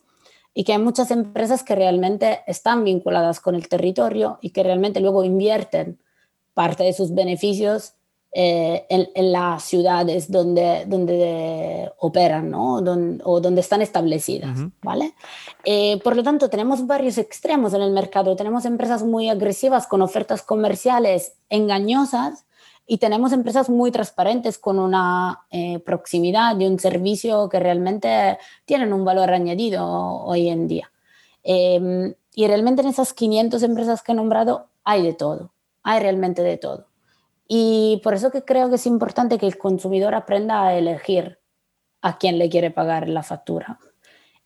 y que hay muchas empresas que realmente están vinculadas con el territorio y que realmente luego invierten parte de sus beneficios eh, en, en, las ciudades donde, donde operan ¿no? Don, o donde están establecidas. Uh -huh. ¿vale? Eh, por lo tanto, tenemos varios extremos en el mercado. Tenemos empresas muy agresivas con ofertas comerciales engañosas y tenemos empresas muy transparentes con una eh, proximidad y un servicio que realmente tienen un valor añadido hoy en día. Eh, y realmente en esas 500 empresas que he nombrado hay de todo, hay realmente de todo. Y por eso que creo que es importante que el consumidor aprenda a elegir a quién le quiere pagar la factura.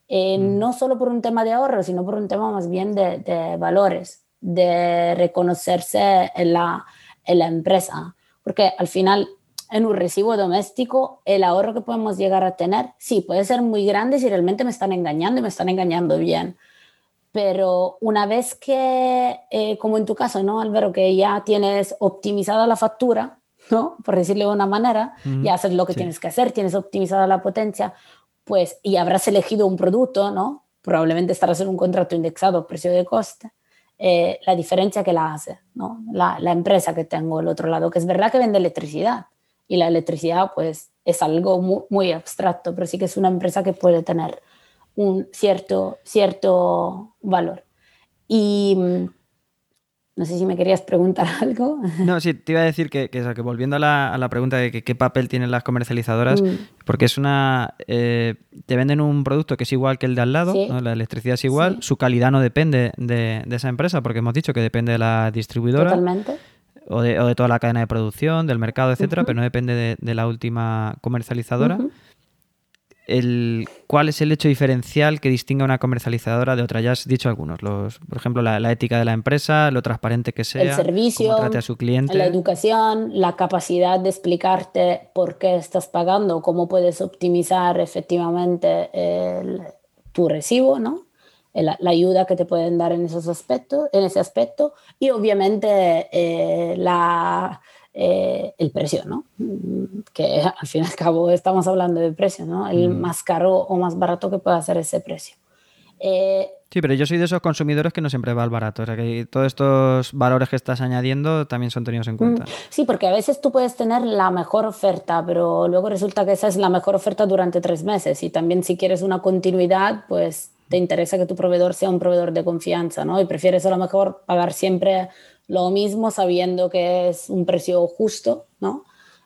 Eh, mm. No solo por un tema de ahorro, sino por un tema más bien de, de valores, de reconocerse en la, en la empresa. Porque al final, en un recibo doméstico, el ahorro que podemos llegar a tener, sí, puede ser muy grande si realmente me están engañando y me están engañando bien pero una vez que, eh, como en tu caso, ¿no, Álvaro, que ya tienes optimizada la factura, ¿no? Por decirlo de una manera, ya haces lo que sí. tienes que hacer, tienes optimizada la potencia, pues, y habrás elegido un producto, ¿no? Probablemente estarás en un contrato indexado, precio de coste. Eh, la diferencia que la hace, ¿no? La, la empresa que tengo al otro lado, que es verdad que vende electricidad, y la electricidad, pues, es algo muy, muy abstracto, pero sí que es una empresa que puede tener un cierto, cierto valor. Y mm, no sé si me querías preguntar algo. No, sí, te iba a decir que, que, que volviendo a la, a la, pregunta de que, qué papel tienen las comercializadoras, mm. porque es una. Eh, te venden un producto que es igual que el de al lado, sí. ¿no? la electricidad es igual, sí. su calidad no depende de, de, esa empresa, porque hemos dicho que depende de la distribuidora. Totalmente. O de, o de toda la cadena de producción, del mercado, etcétera, uh -huh. pero no depende de, de, la última comercializadora. Uh -huh el, cuál es el hecho diferencial que distingue a una comercializadora de otra. Ya has dicho algunos, los, por ejemplo, la, la, ética de la empresa, lo transparente que sea, el servicio, cómo trate a su cliente. la educación, la capacidad de explicarte por qué estás pagando, cómo puedes optimizar efectivamente el, tu recibo, ¿no? La, la, ayuda que te pueden dar en esos aspectos, en ese aspecto, y obviamente eh, la eh, el precio, ¿no? Que al fin y al cabo estamos hablando de precio, ¿no? El mm. más caro o más barato que pueda ser ese precio. Eh, sí, pero yo soy de esos consumidores que no siempre va al barato. O sea, que todos estos valores que estás añadiendo también son tenidos en mm, cuenta. Sí, porque a veces tú puedes tener la mejor oferta, pero luego resulta que esa es la mejor oferta durante tres meses. Y también si quieres una continuidad, pues te interesa que tu proveedor sea un proveedor de confianza, ¿no? Y prefieres a lo mejor pagar siempre lo mismo sabiendo que es un precio justo, ¿no?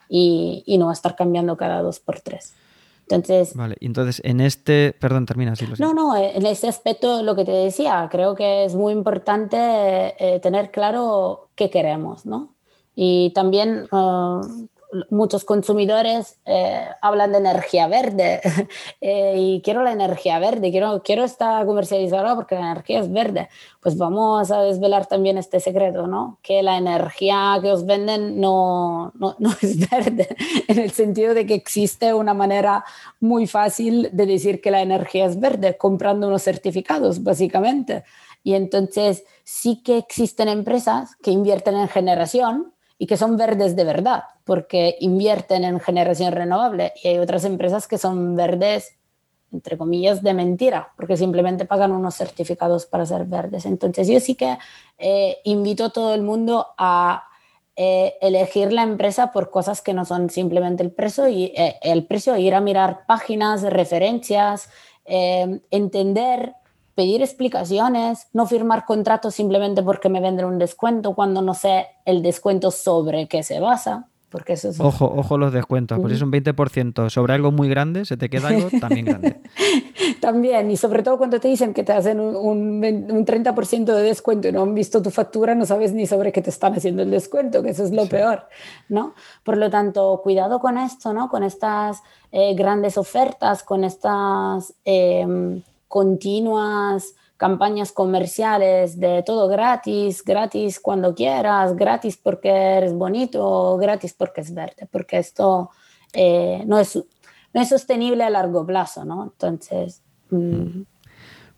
Y, y no estar cambiando cada dos por tres. Entonces, vale, entonces en este, perdón, termina así. no, no, en ese aspecto lo que te decía, creo que es muy importante eh, tener claro qué queremos, ¿no? Y también uh, muchos consumidores eh, hablan de energía verde eh, y quiero la energía verde, quiero, quiero esta comercializadora porque la energía es verde. Pues vamos a desvelar también este secreto, ¿no? Que la energía que os venden no, no, no es verde, en el sentido de que existe una manera muy fácil de decir que la energía es verde, comprando unos certificados, básicamente. Y entonces sí que existen empresas que invierten en generación y que son verdes de verdad, porque invierten en generación renovable. Y hay otras empresas que son verdes, entre comillas, de mentira, porque simplemente pagan unos certificados para ser verdes. Entonces yo sí que eh, invito a todo el mundo a eh, elegir la empresa por cosas que no son simplemente el precio y eh, el precio, ir a mirar páginas, referencias, entender pedir explicaciones, no firmar contratos simplemente porque me venden un descuento cuando no sé el descuento sobre qué se basa. Porque eso es... Ojo, ojo los descuentos, pues si es un 20% sobre algo muy grande, se te queda algo también grande. también, y sobre todo cuando te dicen que te hacen un, un, un 30% de descuento y no han visto tu factura, no sabes ni sobre qué te están haciendo el descuento, que eso es lo peor, ¿no? Por lo tanto, cuidado con esto, ¿no? Con estas eh, grandes ofertas, con estas... Eh, continuas campañas comerciales de todo gratis, gratis cuando quieras, gratis porque eres bonito, gratis porque es verde, porque esto eh, no, es, no es sostenible a largo plazo, ¿no? Entonces... Mm.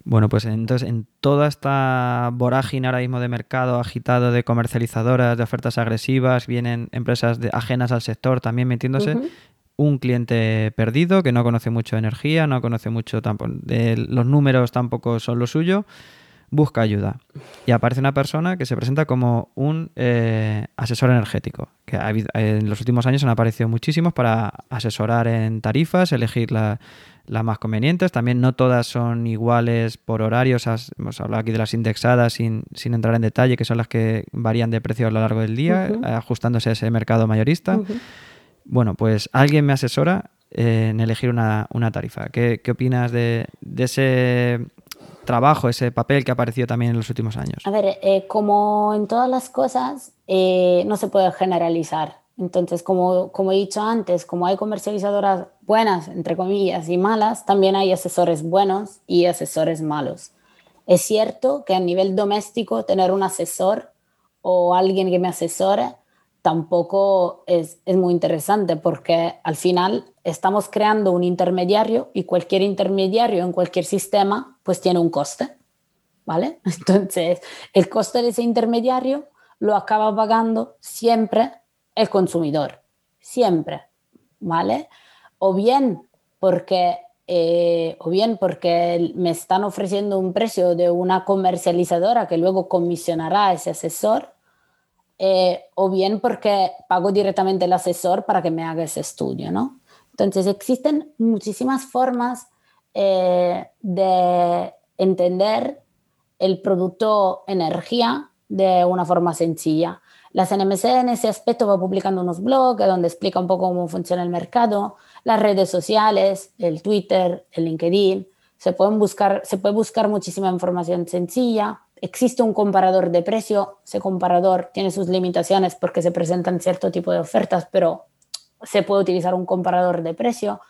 Bueno, pues entonces en toda esta vorágine ahora mismo de mercado agitado de comercializadoras, de ofertas agresivas, vienen empresas de, ajenas al sector también metiéndose un cliente perdido que no conoce mucho de energía, no conoce mucho tampoco, de los números tampoco son lo suyo, busca ayuda. Y aparece una persona que se presenta como un eh, asesor energético, que en los últimos años han aparecido muchísimos para asesorar en tarifas, elegir las más convenientes. También no todas son iguales por horarios. Hemos hablado aquí de las indexadas sin, entrar en detalle, que son las que varían de precio a lo largo del día, ajustándose a ese mercado mayorista. Bueno, pues alguien me asesora en elegir una, tarifa. ¿Qué, opinas de, ese trabajo, ese papel que ha aparecido también en los últimos años? A ver, eh, como en todas las cosas, eh, no se puede generalizar. Entonces, como, como he dicho antes, como hay comercializadoras buenas, entre comillas, y malas, también hay asesores buenos y asesores malos. Es cierto que a nivel doméstico tener un asesor o alguien que me asesore tampoco es, muy interesante porque al final estamos creando un intermediario y cualquier intermediario en cualquier sistema pues tiene un coste, ¿vale? Entonces, el coste de ese intermediario lo acaba pagando siempre el consumidor, siempre, ¿vale? O bien porque eh, o bien porque me están ofreciendo un precio de una comercializadora que luego comisionará a ese asesor, eh, o bien porque pago directamente el asesor para que me haga ese estudio, ¿no? Entonces existen muchísimas formas eh, de entender el producto energía de una forma sencilla. La CNMC en ese aspecto va publicando unos blogs donde explica un poco cómo funciona el mercado, las redes sociales, el Twitter, el LinkedIn. Se, pueden buscar, se puede buscar muchísima información sencilla existe un comparador de precio, ese comparador tiene sus limitaciones porque se presentan cierto tipo de ofertas, pero se puede utilizar un comparador de precio,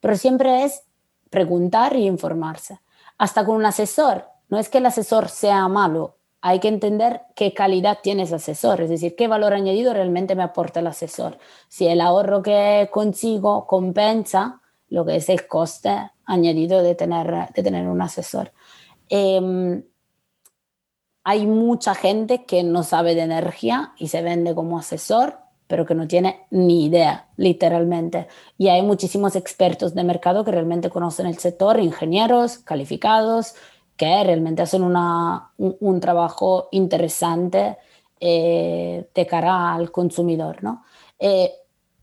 pero siempre es preguntar y informarse. Hasta con un asesor, no es que el asesor sea malo, hay que entender qué calidad tiene ese asesor, es decir, qué valor añadido realmente me aporta el asesor. Si el ahorro que consigo compensa lo que es el coste añadido de tener, de tener un asesor. Eh, hay mucha gente que no sabe de energía y se vende como asesor, pero que no tiene ni idea, literalmente. Y hay muchísimos expertos de mercado que realmente conocen el sector, ingenieros calificados, que realmente hacen una, un, trabajo interesante eh, de cara al consumidor. ¿no? Eh,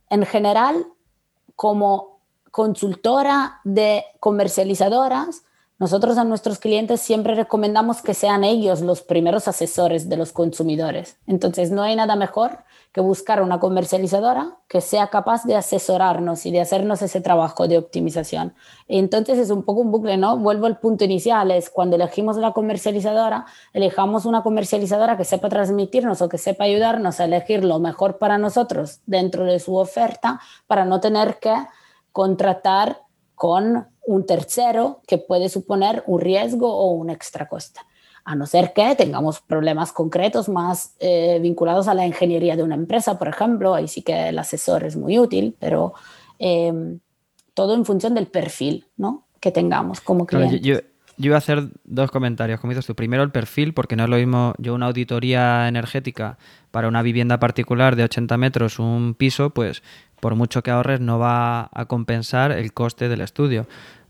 en general, como consultora de comercializadoras, nosotros a nuestros clientes siempre recomendamos que sean ellos los primeros asesores de los consumidores. Entonces, no hay nada mejor que buscar una comercializadora que sea capaz de asesorarnos y de hacernos ese trabajo de optimización. Entonces, es un poco un bucle, ¿no? Vuelvo al punto inicial, es cuando elegimos la comercializadora, elijamos una comercializadora que sepa transmitirnos o que sepa ayudarnos a elegir lo mejor para nosotros dentro de su oferta para no tener que contratar con un tercero que puede suponer un riesgo o un extra coste, a no ser que tengamos problemas concretos más eh, vinculados a la ingeniería de una empresa, por ejemplo, ahí sí que el asesor es muy útil, pero em, todo en función del perfil ¿no? que tengamos como cliente. yo, yo, iba a hacer dos comentarios, como dices tú. Primero, el perfil, porque no es lo mismo yo una auditoría energética para una vivienda particular de 80 metros, un piso, pues por mucho que ahorres no va a compensar el coste del estudio.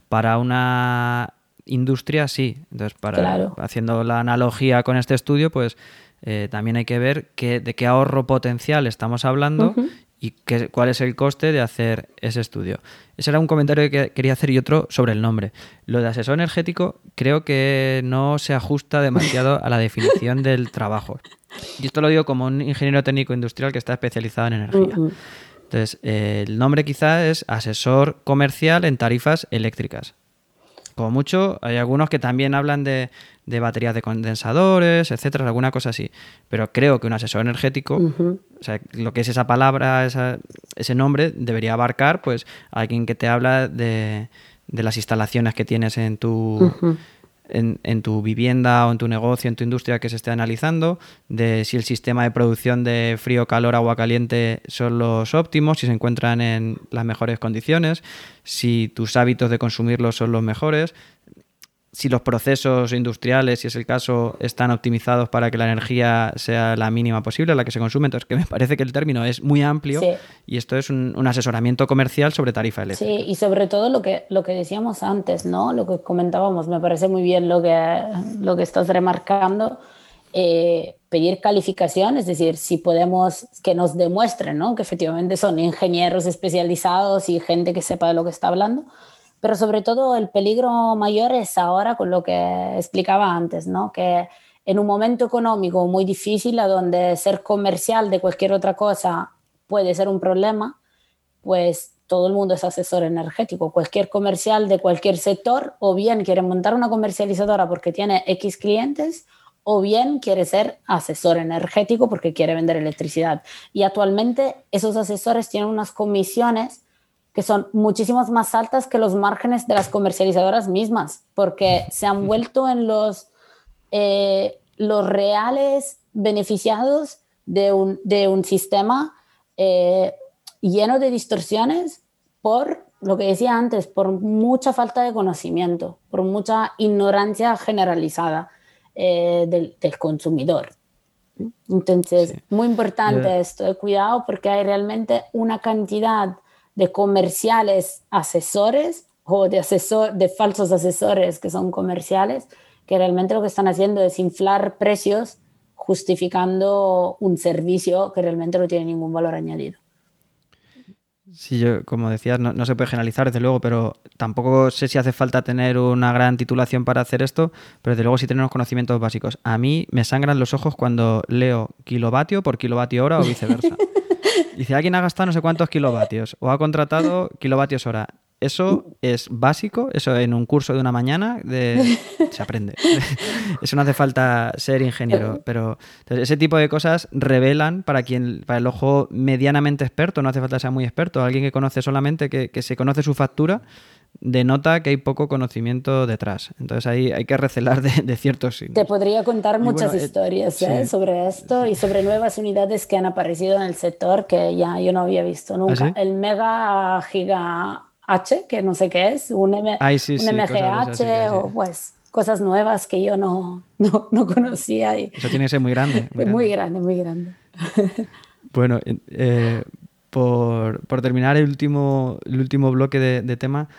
Para una industria sí. Entonces, para, haciendo la analogía con este estudio, pues eh, también hay que ver de qué ahorro potencial estamos hablando y qué, cuál es el coste de hacer ese estudio. Ese era un comentario que quería hacer y otro sobre el nombre. Lo de asesor energético creo que no se ajusta demasiado a la definición del trabajo. Y esto lo digo como un ingeniero técnico industrial que está especializado en energía. Entonces, el nombre quizá es asesor comercial en tarifas eléctricas. Como mucho, hay algunos que también hablan de, baterías de condensadores, etcétera, alguna cosa así. Pero creo que un asesor energético, o sea, lo que es esa palabra, ese nombre, debería abarcar pues a alguien que te habla de, las instalaciones que tienes en tu, en, tu vivienda o en tu negocio, en tu industria que se esté analizando, de si el sistema de producción de frío, calor, agua caliente son los óptimos, si se encuentran en las mejores condiciones, si tus hábitos de consumirlos son los mejores, si los procesos industriales, si es el caso, están optimizados para que la energía sea la mínima posible, la que se consume. Entonces, que me parece que el término es muy amplio y esto es un, asesoramiento comercial sobre tarifa eléctrica. Sí, y sobre todo lo que, lo que decíamos antes, ¿no? Lo que comentábamos, me parece muy bien lo que, lo que estás remarcando. Eh, pedir calificación, es decir, si podemos que nos demuestren ¿no? que efectivamente son ingenieros especializados y gente que sepa de lo que está hablando, pero sobre todo el peligro mayor es ahora con lo que explicaba antes, ¿no? que en un momento económico muy difícil, a donde ser comercial de cualquier otra cosa puede ser un problema, pues todo el mundo es asesor energético. Cualquier comercial de cualquier sector, o bien quiere montar una comercializadora porque tiene X clientes, o bien quiere ser asesor energético porque quiere vender electricidad. Y actualmente esos asesores tienen unas comisiones que son muchísimas más altas que los márgenes de las comercializadoras mismas, porque se han vuelto en los, eh, los reales beneficiados de un, de un sistema eh, lleno de distorsiones por lo que decía antes, por mucha falta de conocimiento, por mucha ignorancia generalizada eh, del, del, consumidor. Entonces, muy importante esto, cuidado porque hay realmente una cantidad de comerciales asesores o de, asesor, de falsos asesores que son comerciales, que realmente lo que están haciendo es inflar precios justificando un servicio que realmente no tiene ningún valor añadido. Sí, yo, como decías, no, se puede generalizar, desde luego, pero tampoco sé si hace falta tener una gran titulación para hacer esto, pero desde luego sí tener unos conocimientos básicos. A mí me sangran los ojos cuando leo kilovatio por kilovatio hora o viceversa. Dice, alguien ha gastado no sé cuántos kilovatios o ha contratado kilovatios hora. Eso es básico, eso en un curso de una mañana de... se aprende. Eso no hace falta ser ingeniero, pero ese tipo de cosas revelan para quien, para el ojo medianamente experto, no hace falta ser muy experto, alguien que conoce solamente, que, que se conoce su factura, denota que hay poco conocimiento detrás. Entonces ahí hay que recelar de, ciertos signos. Te podría contar muchas eh, historias ¿eh? sobre esto y sobre nuevas unidades que han aparecido en el sector que ya yo no había visto nunca. ¿Ah, el Mega Giga H, que no sé qué es, un, MGH o pues cosas nuevas que yo no, no, conocía. Y... Eso tiene que ser muy grande. Muy, grande. muy grande, bueno, eh, por, terminar el último, el último bloque de, de tema,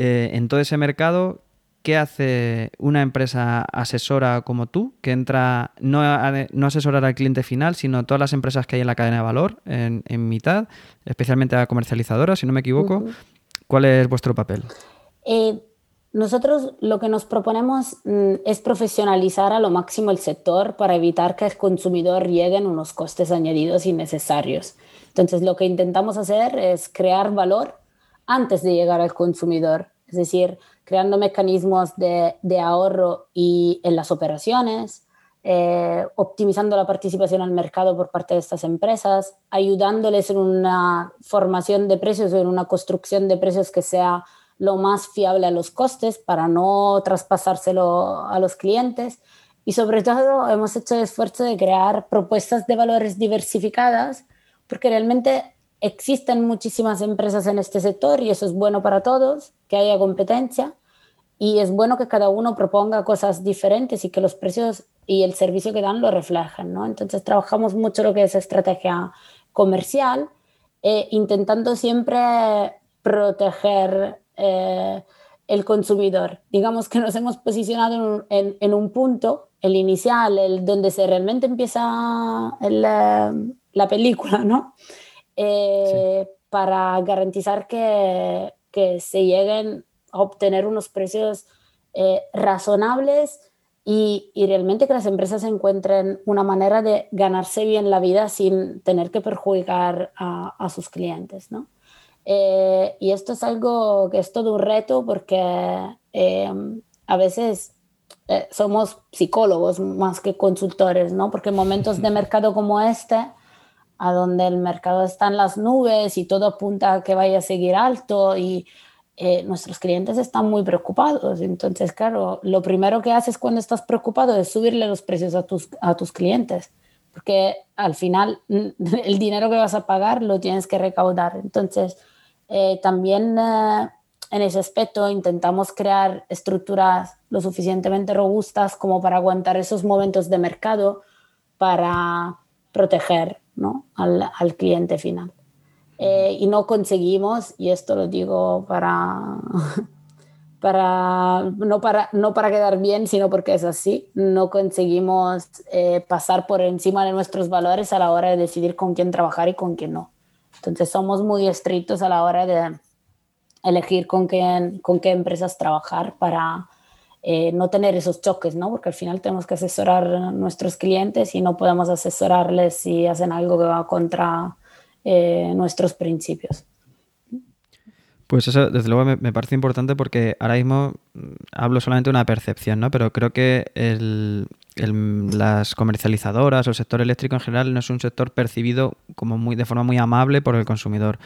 eh, en todo ese mercado, ¿qué hace una empresa asesora como tú, que entra no a, no asesorar al cliente final, sino todas las empresas que hay en la cadena de valor, en, mitad, especialmente a comercializadoras, si no me equivoco? ¿Cuál es vuestro papel? Eh, nosotros lo que nos proponemos mm, es profesionalizar a lo máximo el sector para evitar que el consumidor lleguen unos costes añadidos innecesarios. Entonces, lo que intentamos hacer es crear valor antes de llegar al consumidor, es decir, creando mecanismos de, ahorro y en las operaciones, eh, optimizando la participación al mercado por parte de estas empresas, ayudándoles en una formación de precios o en una construcción de precios que sea lo más fiable a los costes para no traspasárselo a los clientes. Y sobre todo hemos hecho el esfuerzo de crear propuestas de valores diversificadas, porque realmente existen muchísimas empresas en este sector y eso es bueno para todos, que haya competencia. Y es bueno que cada uno proponga cosas diferentes y que los precios y el servicio que dan lo reflejen. ¿no? Entonces trabajamos mucho lo que es estrategia comercial, eh, intentando siempre proteger eh, el consumidor. Digamos que nos hemos posicionado en, un punto, el inicial, el donde se realmente empieza la, película, ¿no? Eh, para garantizar que, que, se lleguen a obtener unos precios eh, razonables y, y, realmente que las empresas encuentren una manera de ganarse bien la vida sin tener que perjudicar a, a sus clientes, ¿no? Eh, y esto es algo que es todo un reto porque eh, a veces eh, somos psicólogos más que consultores, ¿no? Porque en momentos de mercado como este, a donde el mercado está en las nubes y todo apunta a que vaya a seguir alto y nuestros clientes están muy preocupados. Entonces, claro, lo primero que haces cuando estás preocupado es subirle los precios a tus, a tus clientes, porque al final el dinero que vas a pagar lo tienes que recaudar. Entonces, eh, también eh, en ese aspecto intentamos crear estructuras lo suficientemente robustas como para aguantar esos momentos de mercado para proteger ¿no? al, al, cliente final. Eh, y no conseguimos, y esto lo digo para, para, no para, no para quedar bien, sino porque es así, no conseguimos pasar por encima de nuestros valores a la hora de decidir con quién trabajar y con quién no. Entonces somos muy estrictos a la hora de elegir con qué, con qué empresas trabajar para eh, no tener esos choques, ¿no? Porque al final tenemos que asesorar a nuestros clientes y no podemos asesorarles si hacen algo que va contra eh, nuestros principios. Pues eso, desde luego, me, parece importante porque ahora mismo mm, hablo solamente de una percepción, ¿no? Pero creo que las comercializadoras o el sector eléctrico en general no es un sector percibido como muy de forma muy amable por el consumidor.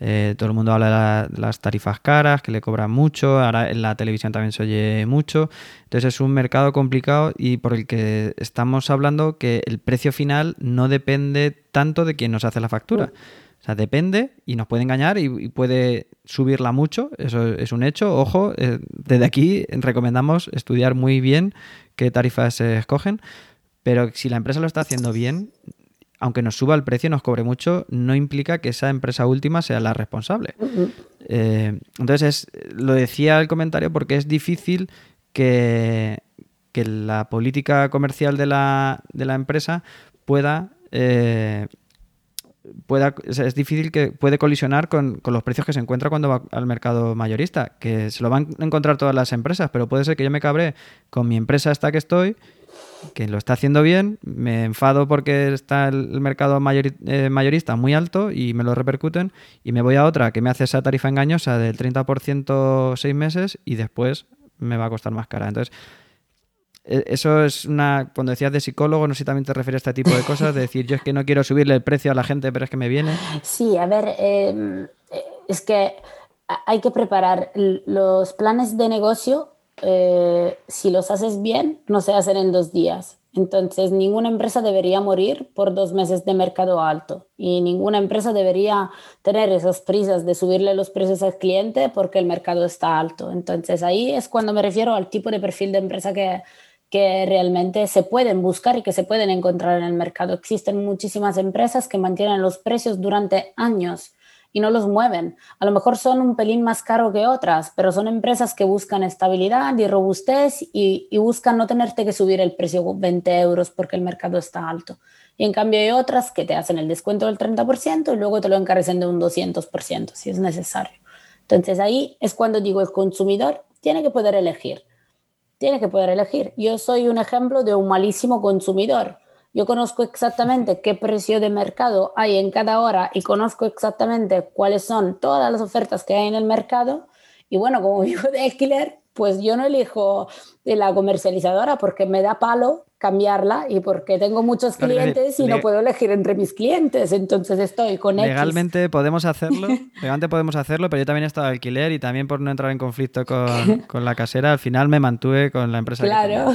Eh, todo el mundo habla de, las tarifas caras, que le cobran mucho, ahora en la televisión también se oye mucho. Entonces es un mercado complicado y por el que estamos hablando que el precio final no depende tanto de quién nos hace la factura. O sea, depende y nos puede engañar y, puede subirla mucho, eso es un hecho. Ojo, eh, desde aquí recomendamos estudiar muy bien qué tarifas se escogen, pero si la empresa lo está haciendo bien, aunque nos suba el precio y nos cobre mucho, no implica que esa empresa última sea la responsable. Eh, entonces, lo decía el comentario porque es difícil que, la política comercial de la, de la empresa pueda eh, pueda, es difícil que puede colisionar con, los precios que se encuentra cuando va al mercado mayorista, que se lo van a encontrar todas las empresas, pero puede ser que yo me cabré con mi empresa esta que estoy, que lo está haciendo bien, me enfado porque está el mercado eh, mayorista muy alto y me lo repercuten, y me voy a otra que me hace esa tarifa engañosa del 30% seis meses y después me va a costar más cara. Entonces, e, eso es una. Cuando decías de psicólogo, no sé si también te refieres a este tipo de cosas, de decir yo es que no quiero subirle el precio a la gente, pero es que me viene. Sí, a ver, em, es que hay que preparar los planes de negocio. Eh, si los haces bien, no se hacen en dos días. Entonces, ninguna empresa debería morir por dos meses de mercado alto y ninguna empresa debería tener esas prisas de subirle los precios al cliente porque el mercado está alto. Entonces, ahí es cuando me refiero al tipo de perfil de empresa que, que realmente se pueden buscar y que se pueden encontrar en el mercado. Existen muchísimas empresas que mantienen los precios durante años y no los mueven. A lo mejor son un pelín más caro que otras, pero son empresas que buscan estabilidad y robustez y, y buscan no tenerte que subir el precio 20 euros porque el mercado está alto. Y en cambio hay otras que te hacen el descuento del 30% y luego te lo encarecen de un 200% si es necesario. Entonces ahí es cuando digo el consumidor tiene que poder elegir. Tiene que poder elegir. Yo soy un ejemplo de un malísimo consumidor yo conozco exactamente qué precio de mercado hay en cada hora y conozco exactamente cuáles son todas las ofertas que hay en el mercado. Y bueno, como vivo de alquiler, pues yo no elijo de la comercializadora porque me da palo cambiarla y porque tengo muchos clientes y no puedo elegir entre mis clientes, entonces estoy con Legalmente podemos hacerlo, legalmente podemos hacerlo, pero yo también he estado alquiler y también por no entrar en conflicto con, con la casera, al final me mantuve con la empresa. Claro.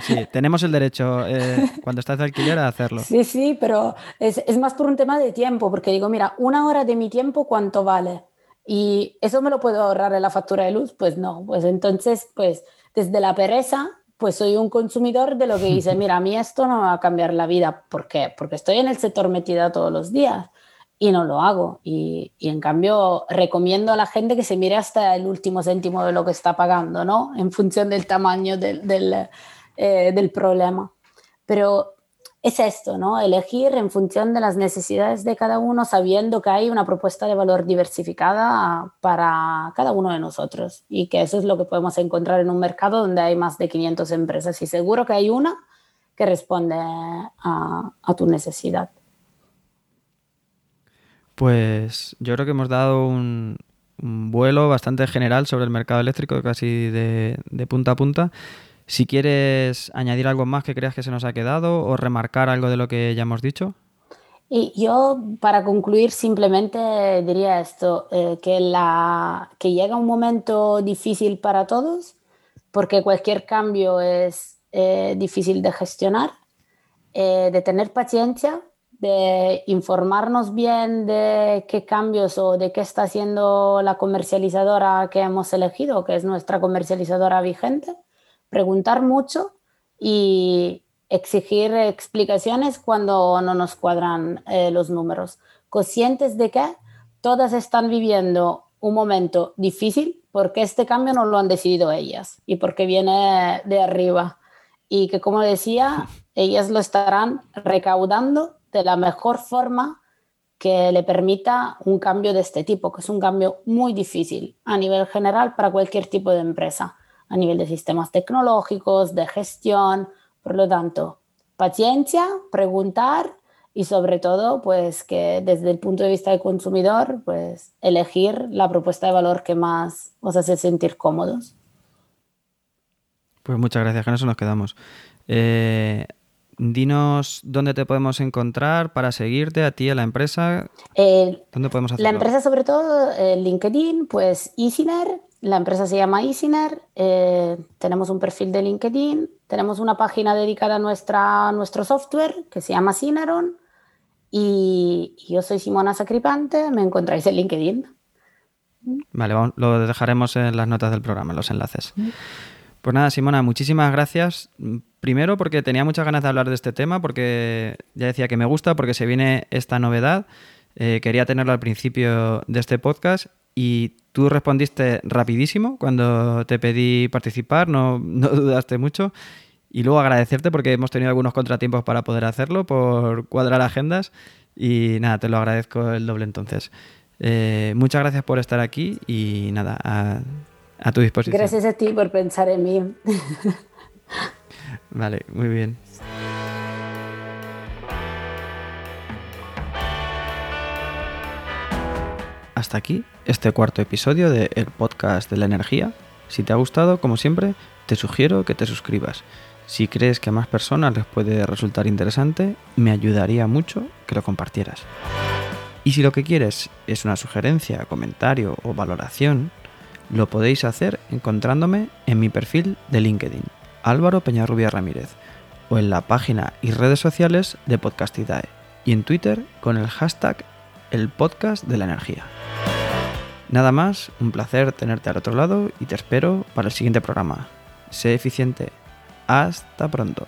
sí, tenemos el derecho eh, cuando estás de alquiler a hacerlo. Sí, sí, pero es, es más por un tema de tiempo, porque digo, mira, una hora de mi tiempo, ¿cuánto vale? Y eso me lo puedo ahorrar en la factura de luz, pues no, pues entonces, pues desde la pereza, pues soy un consumidor de lo que dice, mira, a mí esto no me va a cambiar la vida, ¿por qué? Porque estoy en el sector metida todos los días y no lo hago. Y, y, en cambio recomiendo a la gente que se mire hasta el último céntimo de lo que está pagando, ¿no? En función del tamaño del, del, eh, del problema. Pero es esto, ¿no? Elegir en función de las necesidades de cada uno, sabiendo que hay una propuesta de valor diversificada para cada uno de nosotros y que eso es lo que podemos encontrar en un mercado donde hay más de 500 empresas y seguro que hay una que responde a, tu necesidad. Pues yo creo que hemos dado un, vuelo bastante general sobre el mercado eléctrico, casi de punta a punta. Si quieres añadir algo más que creas que se nos ha quedado o remarcar algo de lo que ya hemos dicho. Y yo, para concluir, simplemente diría esto, eh, que, la, que llega un momento difícil para todos, porque cualquier cambio es eh, difícil de gestionar, eh, de tener paciencia, de informarnos bien de qué cambios o de qué está haciendo la comercializadora que hemos elegido, que es nuestra comercializadora vigente preguntar mucho y exigir explicaciones cuando no nos cuadran eh, los números. Conscientes de que todas están viviendo un momento difícil porque este cambio no lo han decidido ellas y porque viene de arriba. Y que, como decía, ellas lo estarán recaudando de la mejor forma que le permita un cambio de este tipo, que es un cambio muy difícil a nivel general para cualquier tipo de empresa a nivel de sistemas tecnológicos, de gestión. Por lo tanto, paciencia, preguntar y sobre todo, pues que desde el punto de vista del consumidor, pues elegir la propuesta de valor que más os hace sentir cómodos. Pues muchas gracias, con eso nos quedamos. Eh, dinos dónde te podemos encontrar para seguirte a ti, a la empresa. Eh, ¿Dónde podemos hacerlo? La empresa, sobre todo, eh, LinkedIn, pues Easiner, la empresa se llama Easiner, eh, tenemos un perfil de LinkedIn, tenemos una página dedicada a, nuestra, nuestro software que se llama Cineron y, yo soy Simona Sacripante, me encontráis en LinkedIn. Vale, vamos, lo dejaremos en las notas del programa, los enlaces. Pues nada, Simona, muchísimas gracias. Primero porque tenía muchas ganas de hablar de este tema, porque ya decía que me gusta, porque se viene esta novedad. Eh, quería tenerlo al principio de este podcast y tú respondiste rapidísimo cuando te pedí participar, no, no dudaste mucho. Y luego agradecerte porque hemos tenido algunos contratiempos para poder hacerlo, por cuadrar agendas. Y nada, te lo agradezco el doble entonces. Eh, muchas gracias por estar aquí y nada, a tu disposición. Gracias a ti por pensar en mí. vale, muy bien. hasta aquí este cuarto episodio de El Podcast de la Energía. Si te ha gustado, como siempre, te sugiero que te suscribas. Si crees que a más personas les puede resultar interesante, me ayudaría mucho que lo compartieras. Y si lo que quieres es una sugerencia, comentario o valoración, lo podéis hacer encontrándome en mi perfil de LinkedIn, Álvaro Peñarrubia Ramírez, o en la página y redes sociales de Podcastidae, y en Twitter con el hashtag El Podcast de la Energía. Nada más, un placer tenerte al otro lado y te espero para el siguiente programa. Sé eficiente. Hasta pronto.